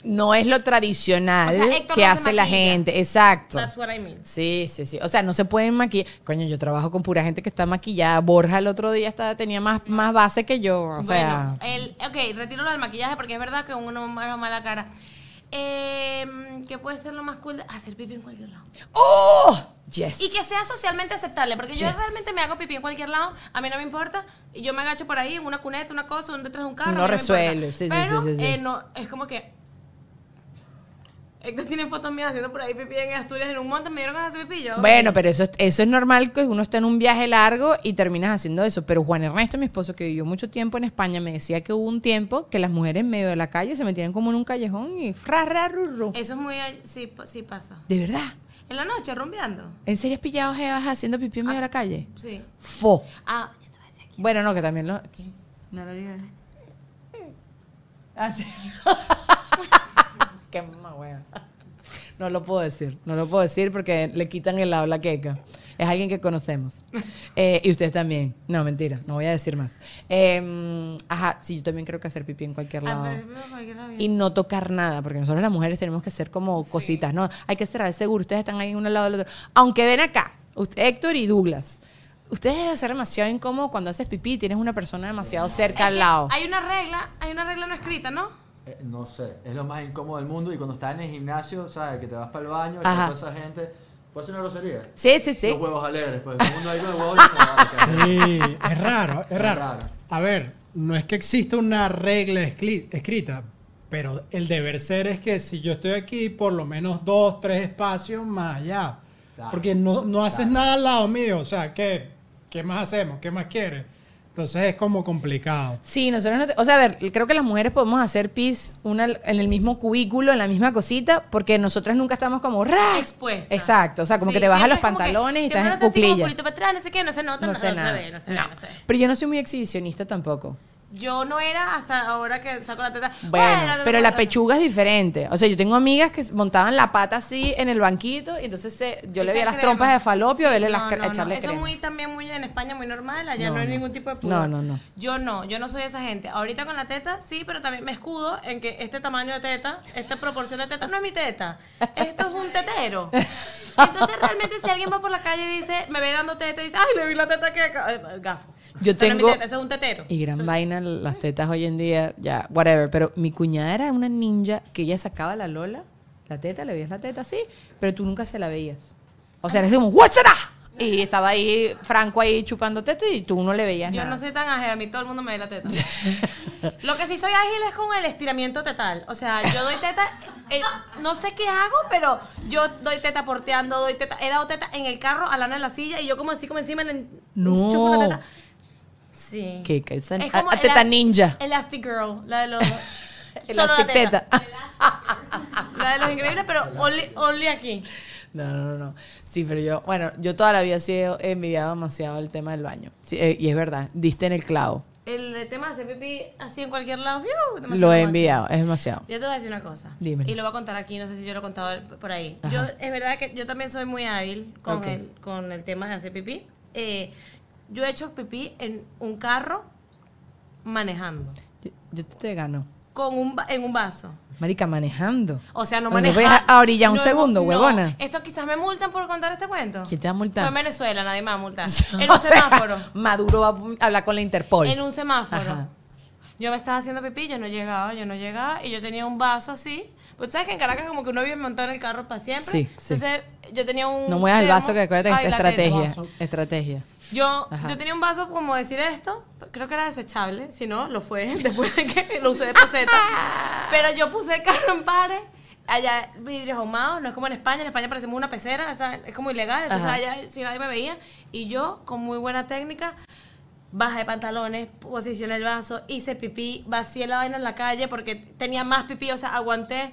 No es lo tradicional O sea, que no hace la gente. Exacto. That's what I mean. Sí, sí, sí. O sea, no se pueden maquillar. Coño, yo trabajo con pura gente que está maquillada. Borja el otro día estaba, tenía más, más base que yo. O sea, bueno, el, ok, retiro lo del maquillaje porque es verdad que uno mueve mala cara. Eh, ¿Qué puede ser lo más cool? Hacer pipí en cualquier lado. ¡Oh! Yes. Y que sea socialmente aceptable, porque yo realmente me hago pipí en cualquier lado, a mí no me importa, y yo me agacho por ahí en una cuneta, una cosa, un detrás de un carro. No me resuelve, sí, sí, Pero, sí, sí, sí. eh, no, es como que... Héctor tiene fotos mías haciendo por ahí pipí en Asturias en un monte, me dieron ganas de hacer pipí. Yo Bueno, pero eso, es- eso es normal que uno está en un viaje largo y terminas haciendo eso. Pero Juan Ernesto, mi esposo, que vivió mucho tiempo en España, me decía que hubo un tiempo que las mujeres en medio de la calle se metían como en un callejón y ra, ra, ru, ru. Eso es muy... Sí, pa- sí pasa. De verdad. En la noche, rumbeando. ¿En serio has pillado jevas haciendo pipí en medio de la calle? Sí. Fo. Ah, ya te voy a decir aquí. Bueno, no, que también lo... No lo digas. Ah, sí. <laughs> Qué mamá, wea. <laughs> No lo puedo decir, no lo puedo decir porque le quitan el lado a la queca. Es alguien que conocemos. <laughs> Eh, y ustedes también. No, mentira, no voy a decir más. Eh, ajá, sí, yo también creo que hacer pipí en cualquier lado. es cualquier. Y no tocar nada, porque nosotros las mujeres tenemos que hacer como cositas, ¿no? Hay que cerrar el seguro, ustedes están ahí uno al lado del otro. Aunque ven acá, usted- Héctor y Douglas, ustedes deben ser demasiado incómodo cuando haces pipí y tienes una persona demasiado cerca al lado. Hay una regla, hay una regla no escrita, ¿no? Eh, no sé, es lo más incómodo del mundo y cuando estás en el gimnasio, ¿sabes? Que te vas para el baño y Ajá. toda esa gente. Puede ser una grosería. Sí, sí, sí. Los huevos alegres, pues el mundo ahí con el huevo alegre. Sí, es raro, es Es raro. raro. A ver, no es que exista una regla escri- escrita, pero el deber ser es que si yo estoy aquí, por lo menos dos, tres espacios más allá. Claro. Porque no, no haces Claro. nada al lado mío, o sea, ¿qué, ¿qué más hacemos? ¿Qué más quieres? Entonces es como complicado. Sí, nosotros no te- O sea, a ver, creo que las mujeres podemos hacer pis una en el mismo cubículo, en la misma cosita, porque nosotras nunca estamos como ¡ra! Expuestas. Exacto, o sea, como Sí, que te bajas los que- pantalones y estás en uno está así como cuclilla. culito para atrás, no sé qué, no se nota, No sé se nada. ve, no se ve, No. no se ve. Pero yo no soy muy exhibicionista tampoco. Yo no era hasta ahora que saco la teta. Bueno, pero la pechuga es diferente. O sea, yo tengo amigas que montaban la pata así en el banquito y entonces se- yo le veía las crema. trompas de falopio, verle las No, no, no. echarle Eso es muy también muy en España muy normal, allá No, no, hay no. ningún tipo de No, pudor. no, no. Yo no, yo no soy esa gente. Ahorita con la teta sí, pero también me escudo en que este tamaño de teta, esta proporción de teta no es mi teta. Esto es un tetero. Entonces realmente si alguien va por la calle y dice, me ve dando teta y dice, ay, le vi la teta que gafo. Yo Eso no es mi tengo- teta, eso es un tetero. Y gran vaina las tetas hoy en día, ya, whatever. Pero mi cuñada era una ninja que ella sacaba la lola, la teta, le veías la teta así, pero tú nunca se la veías. O sea, era como, what's it up? Y estaba ahí, Franco ahí chupando teta y tú no le veías Yo nada. no soy tan ágil, a mí todo el mundo me ve la teta. <laughs> Lo que sí soy ágil es con el estiramiento tetal. O sea, yo doy teta, eh, no sé qué hago, pero yo doy teta porteando, doy teta. He dado teta en el carro, al lado de la silla, y yo como así como encima le No. chupo una teta. Sí. ¿Qué? ¿Qué? Esa- Es a- como a teta ninja. Elastic Girl, la de los... <laughs> solo la Elastic teta. teta. <laughs> La de los increíbles, pero only, only aquí. No, no, no, no. Sí, pero yo, bueno, yo toda la vida he envidiado demasiado el tema del baño. Sí, eh, y es verdad, diste en el clavo. El tema de hacer pipí así en cualquier lado, Lo he envidiado, es demasiado. Yo te voy a decir una cosa. Dímelo. Y lo voy a contar aquí, no sé si yo lo he contado por ahí. Ajá. Yo, es verdad que yo también soy muy hábil con, Ok. el, con el tema de hacer pipí. Eh, yo he hecho pipí en un carro manejando. Yo, yo te, gano. Con un, en un vaso. Marica, manejando. O sea, no ¿No te manejar. puedes a orillar un No, segundo, no. huevona? Esto quizás me multan por contar este cuento. ¿Quién te va a multar? Fue en Venezuela, nadie me va a multar. <laughs> En O un sea, semáforo. Maduro va a hablar con la Interpol. En un semáforo. Ajá. Yo me estaba haciendo pipí, yo no llegaba, yo no llegaba, y yo tenía un vaso así. Pues sabes que en Caracas como que uno vive montado en el carro para siempre. Sí, sí. Entonces yo tenía un. No muevas el vaso que acuérdate que esta estrategia. Estrategia. Yo, Ajá. yo tenía un vaso como decir esto, creo que era desechable, si no, lo fue <laughs> después de que lo usé de poseta. <laughs> Pero yo puse carro en pares, allá vidrios ahumados, no es como en España, en España parecemos una pecera, o sea, es como ilegal, entonces Ajá. allá si nadie me veía, y yo con muy buena técnica, bajé pantalones, posicioné el vaso, hice pipí, vacié la vaina en la calle porque tenía más pipí, o sea, aguanté.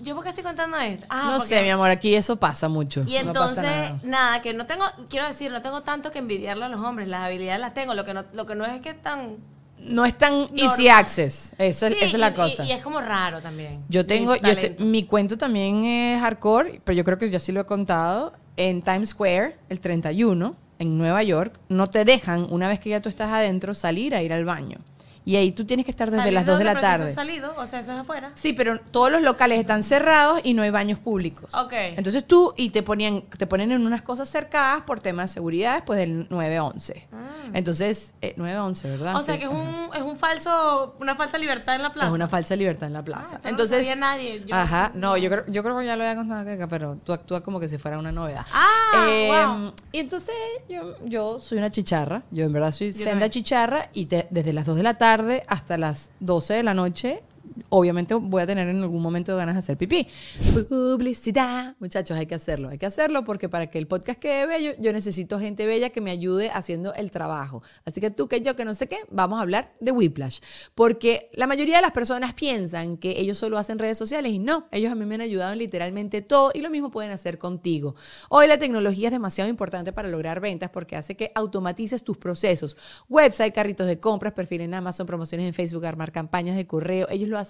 ¿Yo por qué estoy contando esto? Ah, no porque- sé, mi amor, aquí eso pasa mucho. y No entonces, nada. nada. que no tengo, quiero decir, no tengo tanto que envidiarle a los hombres, las habilidades las tengo, lo que no, lo que no es que tan... No es tan easy access. Eso, es- esa es la cosa. Y, y es como raro también. Yo tengo, yo mi cuento también es hardcore, pero yo creo que ya sí lo he contado. En Times Square, el 31, en Nueva York, no te dejan, una vez que ya tú estás adentro, salir a ir al baño. Y ahí tú tienes que estar desde las 2 de la tarde. salido, o sea, eso es afuera. Sí, pero todos los locales están cerrados y no hay baños públicos. Ok. Entonces tú, y te ponían, te ponen en unas cosas cercadas por temas de seguridad después del 9-11. Entonces, eh, 9-11, ¿verdad? Ah. O sea, que es un, es un falso, una falsa libertad en la plaza. Es una falsa libertad en la plaza. esto no lo Entonces, sabía nadie, yo- ajá, no, yo creo, yo creo que ya lo había contado acá, pero tú actúas como que si fuera una novedad. Ah, Em, wow. Y entonces yo, yo soy una chicharra, yo en verdad soy senda también. chicharra y te- desde las 2 de la tarde hasta las 12 de la noche, obviamente voy a tener en algún momento ganas de hacer pipí. Publicidad. Muchachos, hay que hacerlo, hay que hacerlo porque para que el podcast quede bello, yo necesito gente bella que me ayude haciendo el trabajo. Así que tú, que yo, que no sé qué, vamos a hablar de Whiplash. Porque la mayoría de las personas piensan que ellos solo hacen redes sociales y no, ellos a mí me han ayudado en literalmente todo y lo mismo pueden hacer contigo. Hoy la tecnología es demasiado importante para lograr ventas porque hace que automatices tus procesos. Website, carritos de compras, perfil en Amazon, promociones en Facebook, armar campañas de correo, ellos lo hacen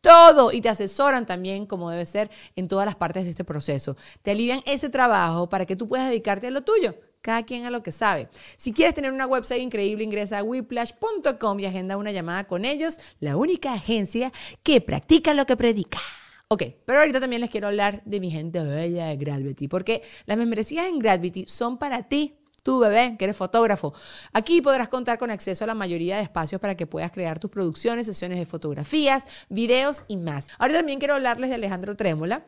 todo y te asesoran también como debe ser en todas las partes de este proceso. Te alivian ese trabajo para que tú puedas dedicarte a lo tuyo. Cada quien a lo que sabe. Si quieres tener una website increíble, ingresa a whiplash.com y agenda una llamada con ellos, la única agencia que practica lo que predica. Ok, pero ahorita también les quiero hablar de mi gente bella de Gravity, porque las membresías en Gravity son para ti. Tú, bebé, que eres fotógrafo. Aquí podrás contar con acceso a la mayoría de espacios para que puedas crear tus producciones, sesiones de fotografías, videos y más. Ahora también quiero hablarles de Alejandro Trémola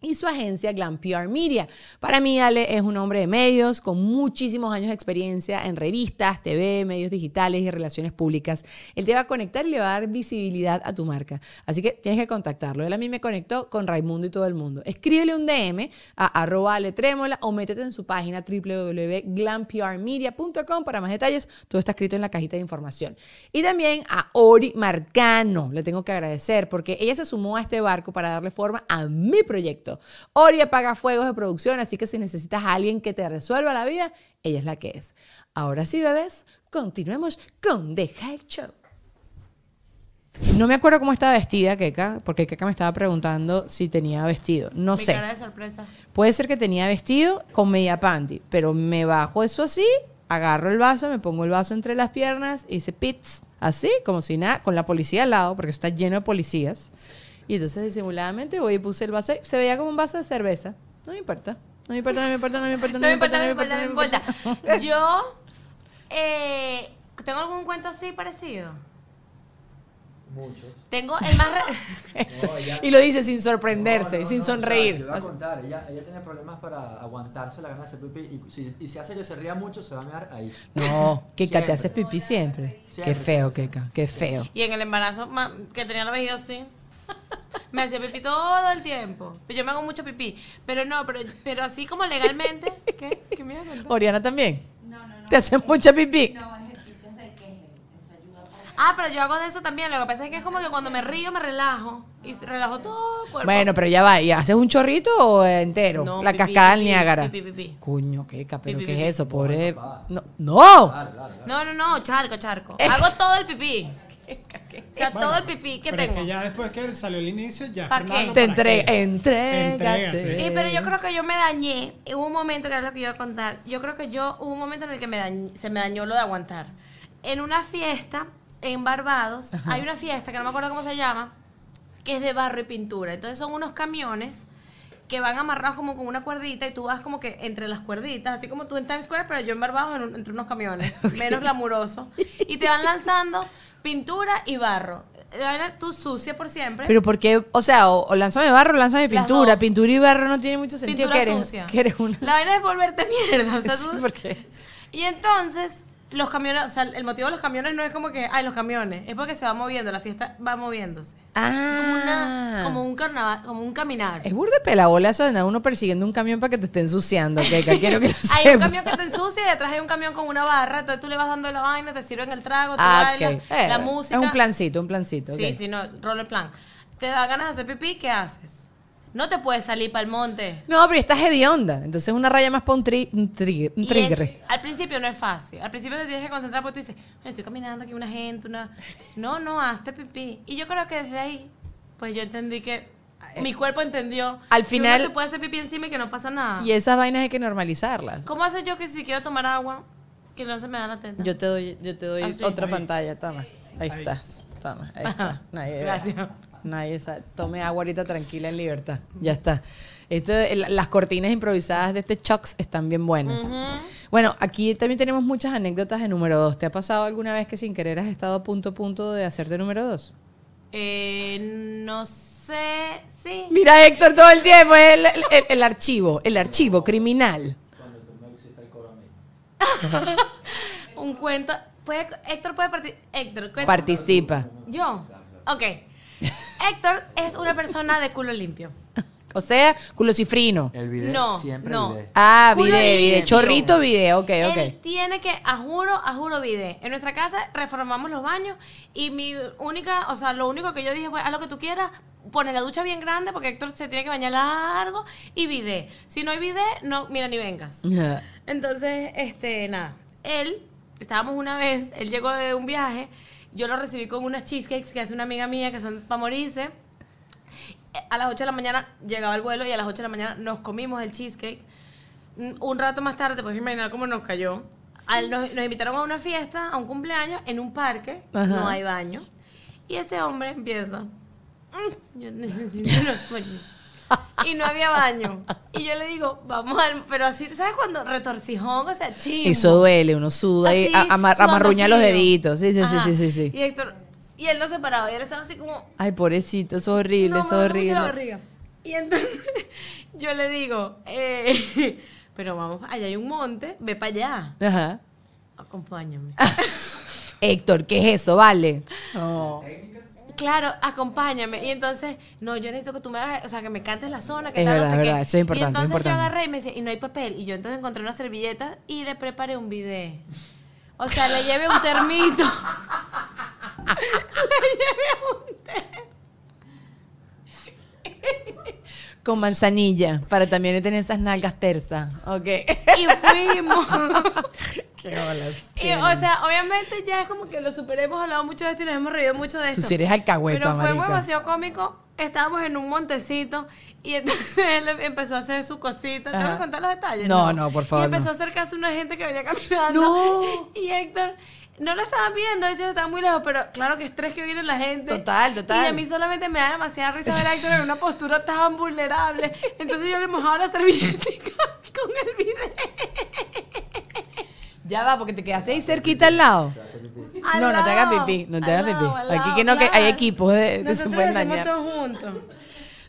y su agencia Glam PR Media. Para mí, Ale es un hombre de medios con muchísimos años de experiencia en revistas, TV, medios digitales y relaciones públicas. Él te va a conectar y le va a dar visibilidad a tu marca. Así que tienes que contactarlo. Él a mí me conectó con Raimundo y todo el mundo. Escríbele un DM a arroba Ale Trémola o métete en su página www.glamprmedia.com para más detalles. Todo está escrito en la cajita de información. Y también a Ori Marcano. Le tengo que agradecer porque ella se sumó a este barco para darle forma a mi proyecto. Ori apaga fuegos de producción, así que si necesitas a alguien que te resuelva la vida, ella es la que es. Ahora sí, bebés, continuemos con Deja el Show. No me acuerdo cómo estaba vestida Keka, porque Keka me estaba preguntando si tenía vestido. No Mi sé. cara de sorpresa. Puede ser que tenía vestido con media panty, pero me bajo eso así, agarro el vaso, me pongo el vaso entre las piernas, hice pits, así, como si nada, con la policía al lado, porque está lleno de policías. Y entonces disimuladamente voy y puse el vaso ahí, se veía como un vaso de cerveza. No me importa. No me importa, no me importa, no me importa, <laughs> No me importa, no me importa, no me importa. <laughs> Yo eh, tengo algún cuento así parecido. Muchos. Tengo el más re- <laughs> No, ella- Y lo dice sin sorprenderse, No, no, sin no, o sea, sonreír. yo voy a contar, ella, ella tiene problemas para aguantarse la gana de hacer pipí y si, y si hace que se ría mucho se va a mear ahí. No, Keka, Siempre. ¿te haces pipí siempre? Qué Siempre, feo, siempre. Keka, qué feo. Y en el embarazo que tenía la vejiga así. <laughs> Me hacía pipí todo el tiempo. Yo me hago mucho pipí. Pero no, pero, pero así como legalmente. ¿Qué? ¿Qué me ibas a? Oriana también. No, no, no. ¿Te haces mucha pipí? Ah, pero yo hago de eso también. Lo que pasa es que es como que cuando me río me relajo. Y relajo todo el cuerpo. Bueno, pero ya va, ¿y haces un chorrito o entero? No, la pipí, cascada del pipí, Niágara. pipí, pipí. Cuño, qué pero Pipí, ¿qué pipí. es eso? Pobre. No, no. No, no, no, charco, charco. Hago todo el pipí. O sea, todo el pipí que Pero es tengo. que ya después que salió el inicio, ya. ¿Para qué? Te ¿para qué? entre, entrégate. Entrégate. Y, pero yo creo que yo me dañé. Hubo un momento que era lo que iba a contar. Yo creo que yo hubo un momento en el que me dañ- se me dañó lo de aguantar. En una fiesta en Barbados, hay una fiesta que no me acuerdo cómo se llama, que es de barro y pintura. Entonces son unos camiones que van amarrados como con una cuerdita y tú vas como que entre las cuerditas, así como tú en Times Square, pero yo en Barbados en un- entre unos camiones, <laughs> menos glamuroso. Y te van lanzando pintura y barro. La vaina tú sucia por siempre. Pero porque, o sea, o, o lánzame barro o lánzame pintura. Pintura y barro no tiene mucho sentido. pintura que eres, sucia. que eres una. La vaina es volverte mierda. O <laughs> sea, Sí, tú- ¿por qué? Y entonces, los camiones, o sea, el motivo de los camiones no es como que, ay, los camiones, es porque se va moviendo, la fiesta va moviéndose. Como, una- Ah. como un carnaval, como un caminar. Es burde pelabola eso de andar uno persiguiendo un camión para que te esté ensuciando, Keka. Quiero que lo <laughs> Hay un camión que te ensucia y detrás hay un camión con una barra, entonces tú le vas dando la vaina, te sirven el trago, tú Ah, bailas. Eh, la música. Es un plancito, un plancito. Sí, ok. sí, no, es rolo el plan. Te da ganas de hacer pipí, ¿qué haces? No te puedes salir para el monte. No, pero estás hedionda. Entonces una raya más para un, tri, un, tri- un trigger. es- al principio no es fácil. Al principio te tienes que concentrar porque tú dices, "Ay, estoy caminando aquí una gente, una... No, no, hazte pipí. Y yo creo que desde ahí, pues yo entendí que... Mi cuerpo entendió Eh, Al que final- uno se puede hacer pipí encima y que no pasa nada. Y esas vainas hay que normalizarlas. ¿Cómo hace yo que si quiero tomar agua, que no se me da la teta? Yo te doy, yo te doy otra Ahí. pantalla, toma. Ahí, Ahí. estás. Toma, ahí está. <laughs> Gracias. Nadie sabe. Tome agua ahorita tranquila en libertad. Ya está. Esto, las cortinas improvisadas de este Chucks están bien buenas. Bueno, aquí también tenemos muchas anécdotas de número 2. ¿Te ha pasado alguna vez que sin querer has estado a punto a punto de hacerte número 2? Eh, no sé, sí. Mira, Héctor, todo el tiempo. El, el- el- el archivo, el archivo criminal. Cuando tú me hiciste el coro a mí. Un cuento. ¿Puede, Héctor puede participar. Héctor. Participa. Yo. Ok. Héctor es una persona de culo limpio. <laughs> O sea, culo cifrino. El video No, siempre no. Ah, Culo video, video. limpio. Chorrito video, ok, Él ok. tiene que, a juro, a juro, vide. En nuestra casa reformamos los baños y mi única, o sea, lo único que yo dije fue, haz lo que tú quieras, pone la ducha bien grande porque Héctor se tiene que bañar largo y vide. Si no hay vide, no, mira, ni vengas. <laughs> Entonces, este, nada, él, estábamos una vez, él llegó de un viaje, yo lo recibí con unas cheesecakes que hace una amiga mía que son para morirse. A las 8 de la mañana llegaba el vuelo y a las 8 de la mañana nos comimos el cheesecake. Un rato más tarde, te puedes imaginar cómo nos cayó. Al- nos, nos invitaron a una fiesta, a un cumpleaños, en un parque, Ajá. no hay baño. Y ese hombre empieza, "Mm, yo necesito baños". <laughs> Y no había baño. Y yo le digo, vamos al... Pero así, ¿sabes cuando retorcijón? O sea, chimbo. Eso duele, uno suda y a- amar- amarruña los deditos. Sí, sí, sí, Ajá. sí, sí, sí. Y Héctor... Y él no se paraba. Y él estaba así como... Ay, pobrecito, eso es horrible, No, eso es duele mucho la horrible. barriga. Y entonces <laughs> yo le digo, eh, <laughs> pero vamos, allá hay un monte, ve para allá, Ajá. acompáñame. <laughs> Héctor, ¿qué es eso? Vale. No. Claro, acompáñame. Y entonces, no, yo necesito que tú me hagas, o sea, que me cantes la zona, que Es tal, verdad, no sé qué. verdad, eso es importante, Y entonces importante. yo agarré y me dice, y no hay papel. Y yo entonces encontré una servilleta y le preparé un bidet. O sea, le llevé un termito. <laughs> <laughs> <laughs> Con manzanilla, para también tener esas nalgas tersas. Ok. y fuimos. <laughs> Qué bolas. Y, o sea, obviamente ya es como que lo superé, hemos hablado mucho de esto y nos hemos reído mucho de Tú esto. sí eres alcahueta, Pero fue marica. demasiado cómico. Estábamos en un montecito y entonces <laughs> él empezó a hacer su cosita. ¿Te voy a contar los detalles? No, no, por favor, Y empezó no. a acercarse una gente que venía <laughs> caminando. No. Y Héctor no lo estaban viendo, ellos estaban muy lejos, pero claro que estrés que viene la gente. Total, total. Y a mí solamente me da demasiada risa ver a Héctor en una postura tan vulnerable. Entonces yo le mojaba la servilletica con el video. Ya va, porque te quedaste ahí cerquita al lado. Al no, no te hagas pipí, no te hagas pipí. Aquí que no, que hay equipos de, se Nosotros todos juntos.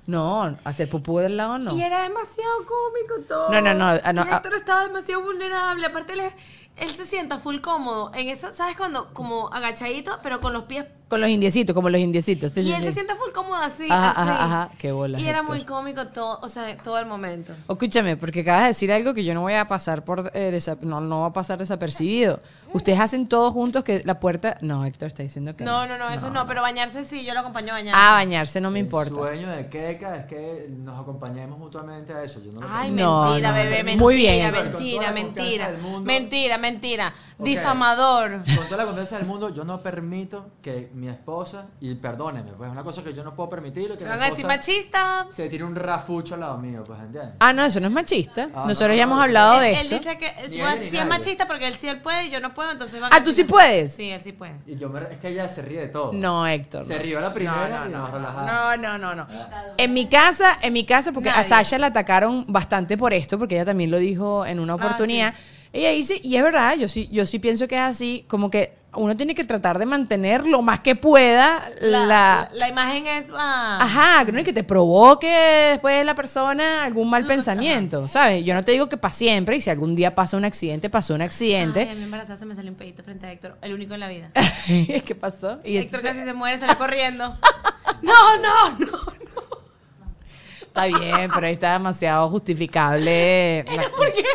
No, hacer pupú del lado no. Y era demasiado cómico todo. No, no, no, ah, no, Y Héctor estaba demasiado vulnerable. Aparte, él, él se sienta full cómodo. En esa, ¿sabes cuando? Como agachadito, pero con los pies. Con los indiecitos, como los indiecitos. sí, y él sí. se sienta full cómodo así. Ajá, así. ajá, ajá. Qué bolas, Y era Héctor. muy cómico todo, o sea, todo el momento. Escúchame, porque acabas de decir algo que yo no voy a pasar por eh, desa- no, no va a pasar desapercibido. Ustedes hacen todos juntos que la puerta. No, Héctor está diciendo que No, no, no, eso no. Pero bañarse sí, yo lo acompaño a bañarse. Ah, bañarse no me El importa. sueño de Keka es que nos acompañemos mutuamente a eso. Yo no lo Ay, mentira, no, bebé, no. mentira, Muy bien. Mentira, mentira. mundo. Mentira, mentira. Difamador. Con toda la confianza del mundo, yo no permito que mi esposa, y perdóneme, pues es una cosa que yo no puedo permitir, que van a decir machista. se tire un rafucho al lado mío, pues entiendes. Ah, no, eso no es machista. Ah, Nosotros no, ya no, hemos no, hablado él, de él esto. dice que si, él es nadie. machista porque él sí él puede y yo no puedo, entonces van a Ah, ¿tú sí puedes? Sí, él sí puede. Y yo me, es que ella se ríe de todo. No, Héctor. Se no. rió la primera No, y no, nos no, no, no, no, no. En mi casa, en mi casa, porque a. Sasha la atacaron bastante por esto, porque ella también lo dijo en una Ah, oportunidad. Ella dice, y es verdad, yo sí, yo sí pienso que es así, como que uno tiene que tratar de mantener lo más que pueda La, la, imagen es. ah, Ajá, que no es que te provoque después la persona algún mal pensamiento, ¿sabes? Yo no te digo que para siempre, y si algún día pasa un accidente, pasó un Ay, a accidente. mí embarazada se me salió un pedito frente a Héctor, el único en la vida. <laughs> ¿Qué pasó? Y Héctor casi se muere, salió corriendo. <laughs> No, no, no. Está bien, pero ahí está demasiado justificable. la- Era porque. Era,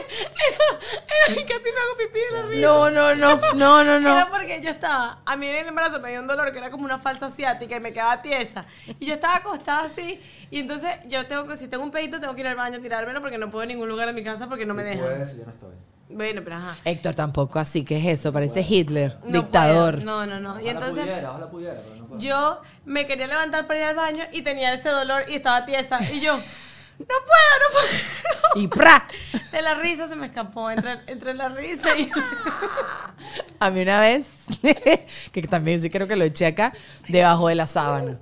era casi me hago pipí de la risa. No, no, no, no, no, Era no. porque yo estaba, a mí en el embarazo me dio un dolor que era como una falsa asiática y me quedaba tiesa. Y yo estaba acostada así. Y entonces yo tengo que, si tengo un pedito, tengo que ir al baño a tirármelo porque no puedo en ningún lugar de mi casa porque no me dejan. puedes, yo no estoy. Bueno, pero ajá. Héctor tampoco así, ¿qué es eso? Parece Hitler, No dictador. puedo. No, no, no. Y entonces pudiera, ojalá pudiera, pero no puedo. yo me quería levantar para ir al baño y tenía ese dolor y estaba tiesa. Y yo, no puedo, no puedo. Y ¡pra! De la risa se me escapó entre, entre la risa y... <laughs> A mí una vez, <laughs> que también sí creo que lo eché acá, debajo de la sábana.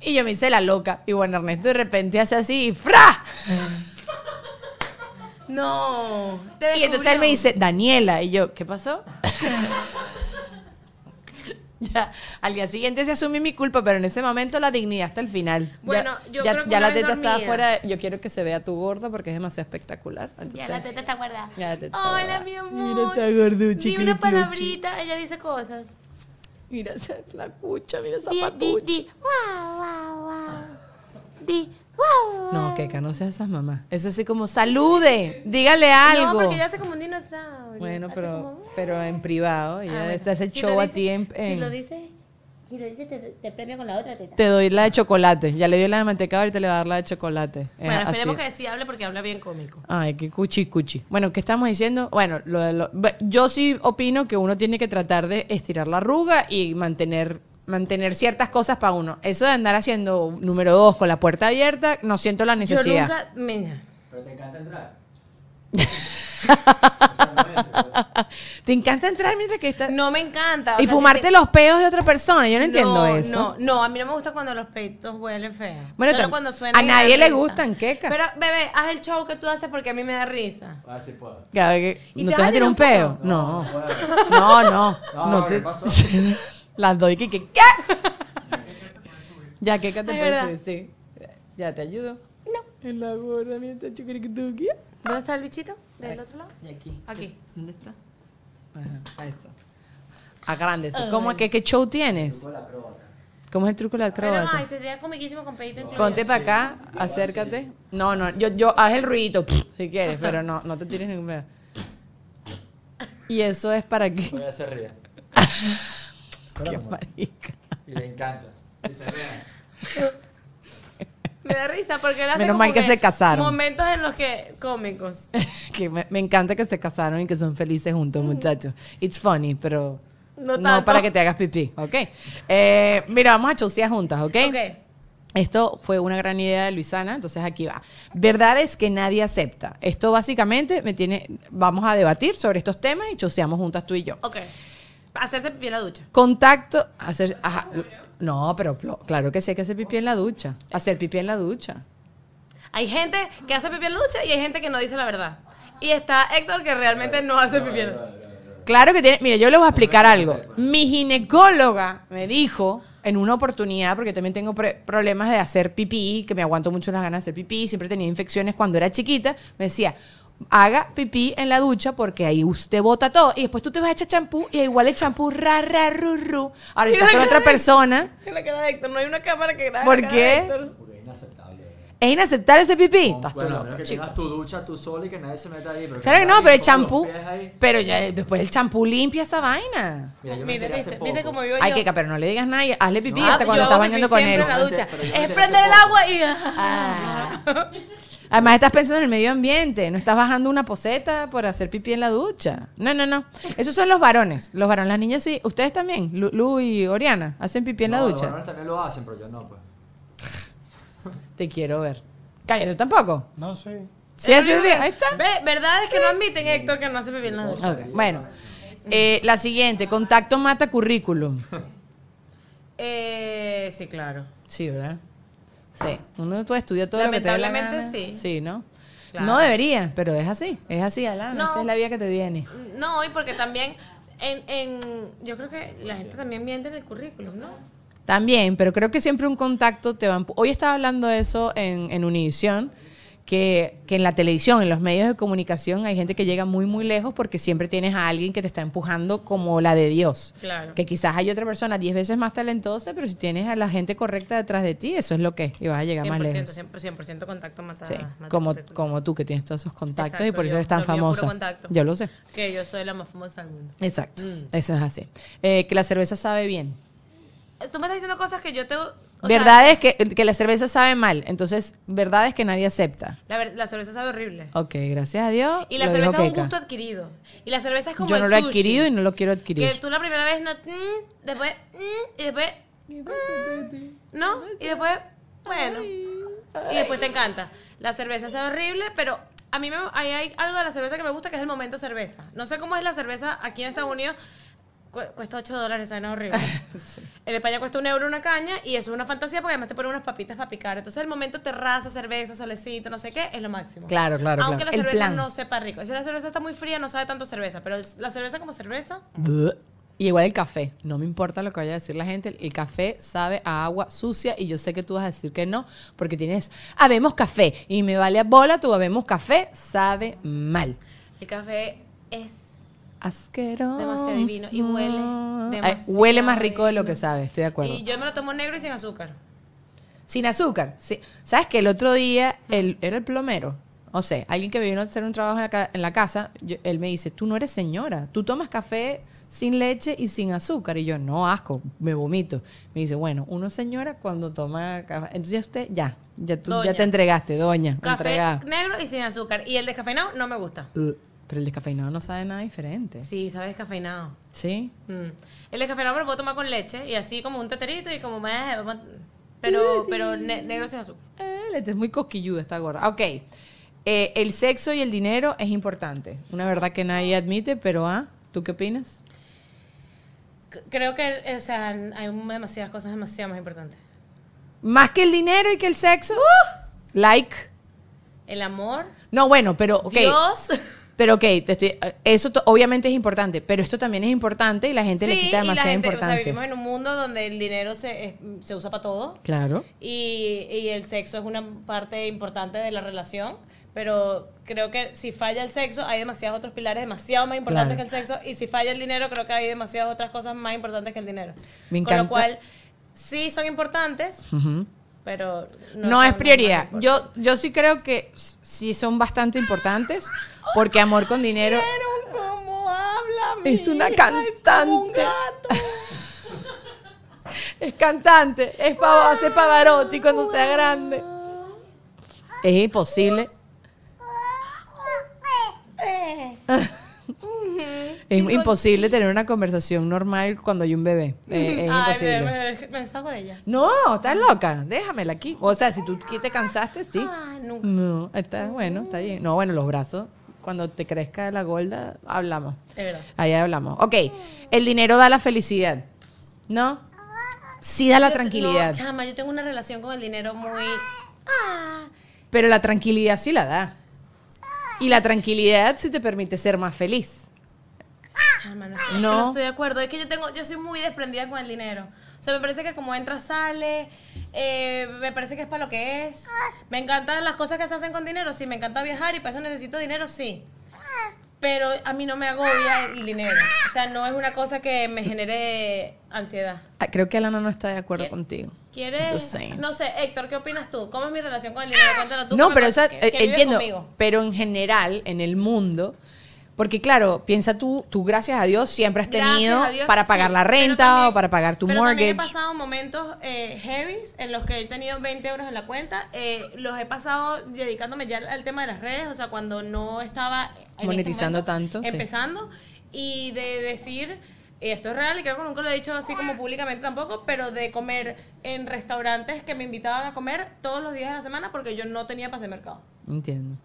Y yo me hice la loca. Y bueno, Ernesto de repente hace así y ¡fra! No. Y entonces él me dice, Daniela. Y yo, ¿qué pasó? <laughs> ya, al día siguiente se asume mi culpa, pero en ese momento la dignidad hasta el final. Ya- Bueno, yo ya, creo que ya la teta está dormida. afuera. de- yo quiero que se vea tu gorda porque es demasiado espectacular. Entonces, Ya la teta está guardada. Ya la teta está Hola, guardada. mi amor. Mira esa gorduchi, Di una cluchi, palabrita. Ella dice cosas. Mira esa flacucha, mira esa Di, di, patucha. di. Wow, wow, wow. Di, wow, wow. No, que no seas esas mamás. Eso sí como salude, dígale algo. No, porque ella hace como un dinosaurio. Bueno, pero, como- pero en privado. Ella Ah, bueno. el Si show a ti en, Si lo dice, si lo dice te, te premia con la otra teta. Te doy la de chocolate. Ya le dio la de mantecado, ahorita le va a dar la de chocolate. Es Bueno, esperemos así. que sí hable porque habla bien cómico. Ay, qué cuchi cuchi. Bueno, ¿qué estamos diciendo? Bueno, lo de lo- yo sí opino que uno tiene que tratar de estirar la arruga y mantener mantener ciertas cosas para uno. Eso de andar haciendo número dos con la puerta abierta, no siento la Yo necesidad. nunca... Mira, Pero te encanta entrar. <laughs> Te encanta entrar mientras que está no me encanta. o y sea, si fumarte te- los peos de otra persona. Yo no entiendo no, eso. No, no, a mí no me gusta cuando los peitos huelen feo. Bueno, Solo cuando suenan a nadie le risa. gustan, queca. Pero, bebé, haz el show que tú haces porque a mí me da risa. A ver si puedo. Cada vez que- ¿Y ¿No te te vas a tirar un peo? No, No. no. No, no. No, no ¿qué te- pasó? <laughs> Las doy que, que- ¿qué? <laughs> ya, ¿qué te parece? Sí. Ya, ¿te ayudo? No. En la gorda, mira. ¿Dónde está el bichito? ¿Del otro lado? Y aquí. Aquí. ¿Dónde está? Ajá, ahí está. Agrándese. ¿Cómo, qué, ¿Qué show tienes? Acróbata. ¿Cómo es el truco de la Pero, ay, acróbata? sería comiquísimo con pedito incluido. Ponte para acá, acércate. No, no, yo, yo, haz el ruidito si quieres, pero no, no te tires ningún pedo. Y eso es para que. Voy a hacer ría. <laughs> Qué marica. Y le encanta. Y se ríe. Me da risa porque él hace Menos como mal que se casaron. Momentos en los que cómicos. <laughs> que me, me encanta que se casaron y que son felices juntos, muchachos. It's funny, pero No para que te hagas pipí, ¿ok? Eh, mira, vamos a chosear juntas, ¿ok? Ok. Esto fue una gran idea de Luisana, entonces aquí va. Verdades que nadie acepta. Esto básicamente me tiene, vamos a debatir sobre estos temas y choseamos juntas tú y yo. Ok. Hacerse pipí en la ducha. Contacto, hacer, ajá, no, pero plo- claro que sí hay que hacer pipí en la ducha. Hacer pipí en la ducha. Hay gente que hace pipí en la ducha y hay gente que no dice la verdad. Y está Héctor que realmente no hace pipí en la ducha. Claro que tiene. Mire, yo les voy a explicar algo. Mi ginecóloga me dijo en una oportunidad, porque también tengo pre- problemas de hacer pipí, que me aguanto mucho las ganas de hacer pipí, siempre tenía infecciones cuando era chiquita, me decía, haga pipí en la ducha porque ahí usted bota todo y después tú te vas a echar champú y igual el champú ra, ra, ru, ru. Ahora estás con la otra de- persona. En la cara de Héctor, no hay una cámara que grabe. ¿Por qué? Porque es inaceptable. ¿Es inaceptable ese pipí? Estás tú bueno, a loco, que chico. tengas tu ducha tú solo y que nadie se meta ahí. Pero Claro que no, nadie pero el champú. Pero ya después el champú limpia esa vaina. Mira, yo me Mira, hace viste, viste cómo vivo Ay, yo. que pero no le digas nada, y hazle pipí No, hasta cuando yo estás bañando con siempre él. en la ducha. Yo me Es prender el agua y... <laughs> Además estás pensando en el medio ambiente, no estás bajando una poseta por hacer pipí en la ducha. No, no, no. Esos son los varones. Los varones, las niñas sí. Ustedes también, Lu, Lu y Oriana, hacen pipí en la No, Los ducha. varones también lo hacen, pero yo no, pues. Te quiero ver. Cállate, ¿tú tampoco? No sé. Sí, hace pipí. Ahí está. Ve, verdad es que no admiten, Héctor, que no hace pipí en la ducha. Bueno, eh, la siguiente, contacto mata currículum. Eh, sí, claro. Sí, ¿verdad? Sí. Uno puede estudiar todo lo que te dé la Lamentablemente, gana. sí. Sí, ¿no? Claro. No debería, pero es así. Es así, Alana. No. Esa es la vida que te viene. No, y porque también en, en... Yo creo que la gente también miente en el currículum, ¿no? También, pero creo que siempre un contacto te va Hoy estaba hablando de eso en, en Univisión, que, que en la televisión, en los medios de comunicación, hay gente que llega muy, muy lejos porque siempre tienes a alguien que te está empujando como la de Dios. Claro. Que quizás hay otra persona diez veces más talentosa, pero si tienes a la gente correcta detrás de ti, eso es lo que es, y vas a llegar más 100%, lejos. 100%, 100% contacto mata, Sí, mata como, como tú que tienes todos esos contactos y por eso yo- eres tan famosa. Yo lo sé. Que yo soy la más famosa del mundo. Exacto. Mm. Eso es así. Eh, que la cerveza sabe bien. Tú me estás diciendo cosas que yo te... o sea, Verdad es que, que la cerveza sabe mal. Entonces, verdad es que nadie acepta. la, la cerveza sabe horrible. Ok, gracias a Dios. Y la cerveza es un gusto adquirido. Y la cerveza es como Yo el no lo he adquirido y no lo quiero Que adquirir. tú la primera vez no... mm, después... mm, y después... mm, ¿No? Y después... Bueno. Y después te encanta. La cerveza sabe horrible, pero a mí me, hay, hay algo de la cerveza que me gusta que es el momento cerveza. No sé cómo es la cerveza aquí en Estados Unidos. Cu- cuesta 8 dólares, ¿sabes? No es horrible. <laughs> En España cuesta un euro una caña y eso es una fantasía porque además te ponen unas papitas para picar. Entonces el momento terraza, cerveza, solecito, no sé qué, es lo máximo. Claro, claro, Aunque claro. la cerveza plan. no sepa rico. Si la cerveza está muy fría, no sabe tanto cerveza. Pero el- la cerveza como cerveza, Bleh. Y igual el café. No me importa lo que vaya a decir la gente. El café sabe a agua sucia y yo sé que tú vas a decir que no porque tienes habemos café y me vale a bola tu habemos café sabe mal. el café es Asqueroso. Demasiado divino y huele Ay, huele más rico de lo que sabe, estoy de acuerdo. Y yo me lo tomo negro y sin azúcar. Sin azúcar. Sí. ¿Sabes que el otro día el, era el plomero? O sea, alguien que vino a hacer un trabajo en la, ca- en la casa, yo- él me dice, tú no eres señora, tú tomas café sin leche y sin azúcar. Y yo, no, asco, me vomito. Me dice, bueno, uno señora cuando toma café. Entonces ya usted, ya, ya, tú, ya te entregaste, doña. Café entregada. negro y sin azúcar. Y el descafeinado no me gusta. Uh, pero el descafeinado no sabe nada diferente. Sí, sabe descafeinado. ¿Sí? Mm. El descafeinado me lo puedo tomar con leche y así como un teterito y como me... Pero, pero ne- negro sin azúcar. Eh, es muy cosquilluda esta gorda. Ok. Eh, el sexo y el dinero es importante. Una verdad que nadie admite, pero ah, ¿tú qué opinas? Creo que, o sea, hay demasiadas cosas demasiado más importantes. Más que el dinero y que el sexo. Like. El amor, No, bueno, pero ok. Dios. Pero ok, te estoy, eso obviamente es importante, pero esto también es importante y la gente le Sí, quita y la demasiada gente, o sea, importancia. vivimos en un mundo donde el dinero se, es- se usa para todo. Claro. Y, y el sexo es una parte importante de la relación, pero creo que si falla el sexo, hay demasiados otros pilares demasiado más importantes Claro. que el sexo, y si falla el dinero, creo que hay demasiadas otras cosas más importantes que el dinero. Me Con encanta- lo cual, sí son importantes, Ujú. Pero No, es prioridad. Yo, yo sí creo que sí son bastante importantes, porque amor con dinero ¿Vieron cómo habla, es una? Es un cantante. <laughs> Es cantante, es pa- hace Pavarotti cuando sea grande. Es imposible. <laughs> <laughs> Es imposible tener una conversación normal cuando hay un bebé. Eh, <laughs> es Ay, imposible. me, deshago de ella. No, estás loca. Déjamela aquí. O sea, si tú te cansaste, sí. Ah, nunca. No, está bueno, está bien. No, bueno, los brazos, cuando te crezca la gorda, hablamos. Es verdad. Ahí hablamos. Ok, el dinero da la felicidad. ¿No? Sí da la Yo- tranquilidad. No, chama, yo tengo una relación con el dinero muy... Ah, Pero la tranquilidad sí la da. Y la tranquilidad sí te permite ser más feliz. Chama, no, estoy- No. no estoy de acuerdo. Es que yo tengo, yo soy muy desprendida con el dinero. O sea, me parece que como entra, sale. eh, me parece que es para lo que es. Me encantan las cosas que se hacen con dinero. Sí, me encanta viajar y para eso necesito dinero, sí. Pero a mí no me agobia el dinero. O sea, no es una cosa que me genere ansiedad. Ah, Creo que Alana no está de acuerdo contigo. ¿Quieres? No sé, Héctor, ¿qué opinas tú? ¿Cómo es mi relación con el dinero? Cuéntalo tú. No, pero esa, que- eh, entiendo. Pero en general, en el mundo, porque claro, piensa tú, tú gracias a Dios siempre has tenido Dios, para sí, pagar la pero renta también- o para pagar tu pero mortgage. También he pasado momentos eh, heavies en los que he tenido 20 euros en la cuenta. eh, los he pasado dedicándome ya al tema de las redes, o sea, cuando no estaba este Monetizando momento tanto, sí. Empezando. Y de decir, esto es real y creo que nunca lo he dicho así como públicamente tampoco, pero de comer en restaurantes que me invitaban a comer todos los días de la semana porque yo no tenía pase de mercado. Entiendo.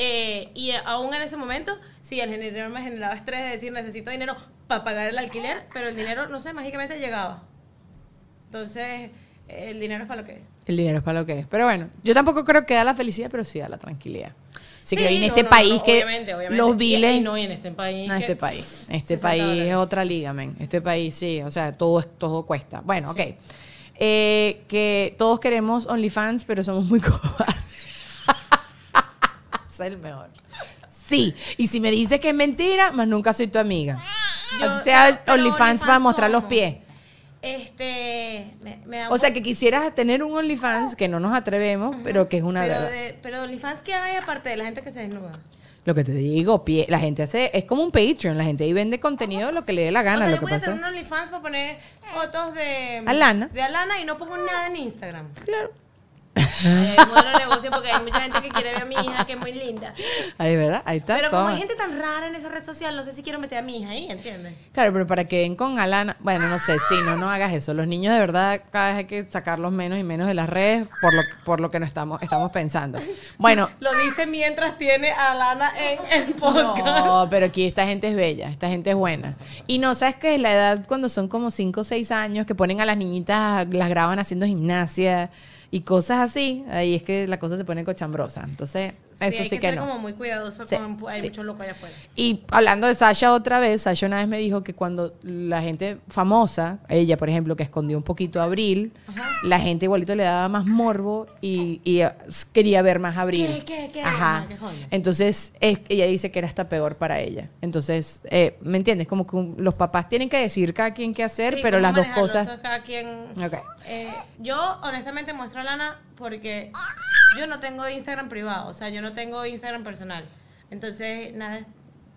Eh, y aún en ese momento, sí, el dinero me generaba estrés de decir necesito dinero para pagar el alquiler, pero el dinero, no sé, mágicamente llegaba. Entonces, el dinero es para lo que es. El dinero es para lo que es. Pero bueno, yo tampoco creo que da la felicidad, pero sí da la tranquilidad. Así que Sí, en no, este no, país no, que obviamente, obviamente. los Y- y no, y en este país. No, que- este país. Este 60 país es otra liga, men. Este país, sí. O sea, todo, todo cuesta. Bueno, ok. Eh, que todos queremos OnlyFans, pero somos muy <laughs> cobardes. Es el mejor. Sí. Y si me dices que es mentira, más nunca soy tu amiga. Yo- Así sea OnlyFans para mostrar los pies. Este. Me, me da O sea, que quisieras tener un OnlyFans, que no nos atrevemos, pero que es una pero, verdad. de, pero OnlyFans, ¿qué hay aparte de la gente que se desnuda? Lo que te digo, pie, la gente hace, es como un Patreon, la gente ahí vende contenido lo que le dé la o gana, sea, lo yo que voy a tener un OnlyFans para poner fotos de. Alana. De Alana y no pongo nada en Instagram. Claro. Eh, modelo de negocio porque hay mucha gente que quiere ver a mi hija que es muy linda. Ahí, ¿verdad? Ahí está. Pero como toma. hay gente tan rara en esa red social, no sé si quiero meter a mi hija ahí, ¿entiendes? Claro, pero para que ven con Alana, bueno, no sé, sí, no, no hagas eso. Los niños de verdad cada vez hay que sacarlos menos y menos de las redes por lo, por lo que no estamos, estamos pensando. Bueno, <laughs> Lo dice mientras tiene a Alana en el podcast. no, pero aquí esta gente es bella, esta gente es buena. Y no, ¿sabes qué? La edad cuando son como 5 o 6 años, que ponen a las niñitas, las graban haciendo gimnasia y cosas así, ahí es que la cosa se pone cochambrosa. Entonces, eso hay sí que, ser no. como muy cuidadoso Sí, con hay sí. mucho loco allá afuera. Y hablando de Sasha otra vez, Sasha una vez me dijo que cuando la gente famosa, ella por ejemplo, que escondió un poquito a Abril, la gente igualito le daba más morbo y, y, eh, quería ver más a Abril. ¿Qué, qué, qué? Ajá. Qué joya. Entonces, es- ella dice que era hasta peor para ella. Entonces, eh, ¿me entiendes? Como que los papás tienen que decir cada quien qué hacer, pero las dos cosas... cada quien. Ok. Eh, yo honestamente muestro a Lana porque yo no tengo Instagram privado, o sea, yo no tengo Instagram personal. Entonces, nada,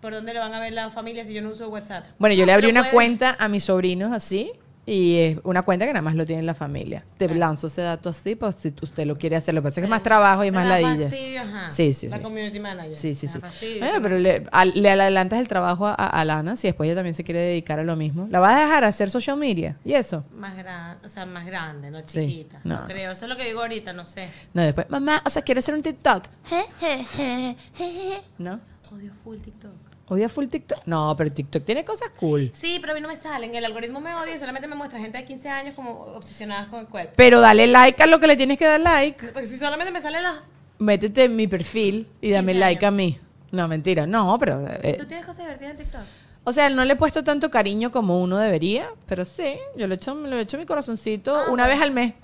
¿por dónde le van a ver la familia si yo no uso WhatsApp? Bueno, yo le abrí una puede- cuenta a mis sobrinos así. Y es una cuenta que nada más lo tiene la familia. Te lanzo ese dato así, pues si usted lo quiere hacer. Lo que pasa es que es más trabajo y más da ladilla. fastidio, ajá. Sí, sí, La sí. community manager. Sí, sí, sí. fastidio, pero- le, al- le adelantas el trabajo a, a Lana si después ella también se quiere dedicar a lo mismo. ¿La vas a dejar hacer social media? ¿Y eso? Más grande, o sea, más grande, no Sí, chiquita. no. no. creo. Eso es lo que digo ahorita, no sé. No, después, mamá, o sea, quiero hacer un TikTok. <laughs> ¿No? Odio full TikTok. ¿Odia full TikTok? No, pero TikTok tiene cosas cool. Sí, pero a mí no me salen. El algoritmo me odia y solamente me muestra gente de 15 años como obsesionadas con el cuerpo. Pero dale like a lo que le tienes que dar like. Porque si solamente me salen las... Métete en mi perfil y dame 15 like a años. mí. No, mentira. No, pero... eh, ¿Tú tienes cosas divertidas en TikTok? o sea, no le he puesto tanto cariño como uno debería, pero sí, yo le echo, le echo mi corazoncito Ah, una vez al mes.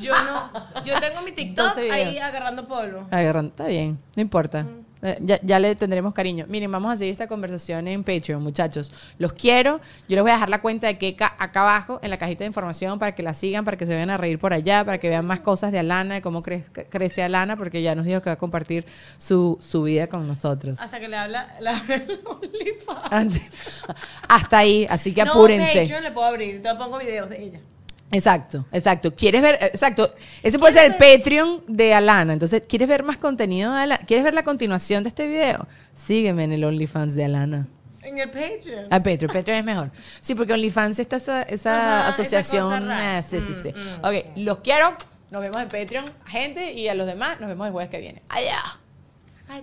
Yo no. Yo tengo mi <laughs> TikTok 12 videos. ahí agarrando polvo. Agarrando, está bien, no importa. Eh, Ya, ya le tendremos cariño. Miren, vamos a seguir esta conversación en Patreon, muchachos. Los quiero. Yo les voy a dejar la cuenta de Keka acá abajo en la cajita de información para que la sigan, para que se vayan a reír por allá, para que vean más cosas de Alana, de cómo cre- crece Alana, porque ya nos dijo que va a compartir su, su vida con nosotros. Hasta que le habla, <laughs> OnlyFans. Antes- Hasta ahí, así que No, apúrense. Patreon le puedo abrir. Te pongo videos de ella. Exacto, exacto. ¿Quieres ver? Exacto. Ese puede ser el Patreon de Alana. Entonces, ¿quieres ver más contenido de Alana? ¿Quieres ver la continuación de este video? Sígueme en el OnlyFans de Alana. En el Patreon. Ah, Patreon, Patreon es mejor. Sí, porque OnlyFans está esa, esa Ajá, esa asociación. rara. ah, sí, sí, sí. Mm, Ok, los quiero. Nos vemos en Patreon, gente, y a los demás nos vemos el jueves que viene. Allá. Ay,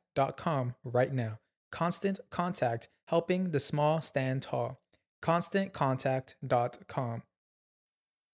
right now. Constant Contact, helping the small stand tall. ConstantContact.com.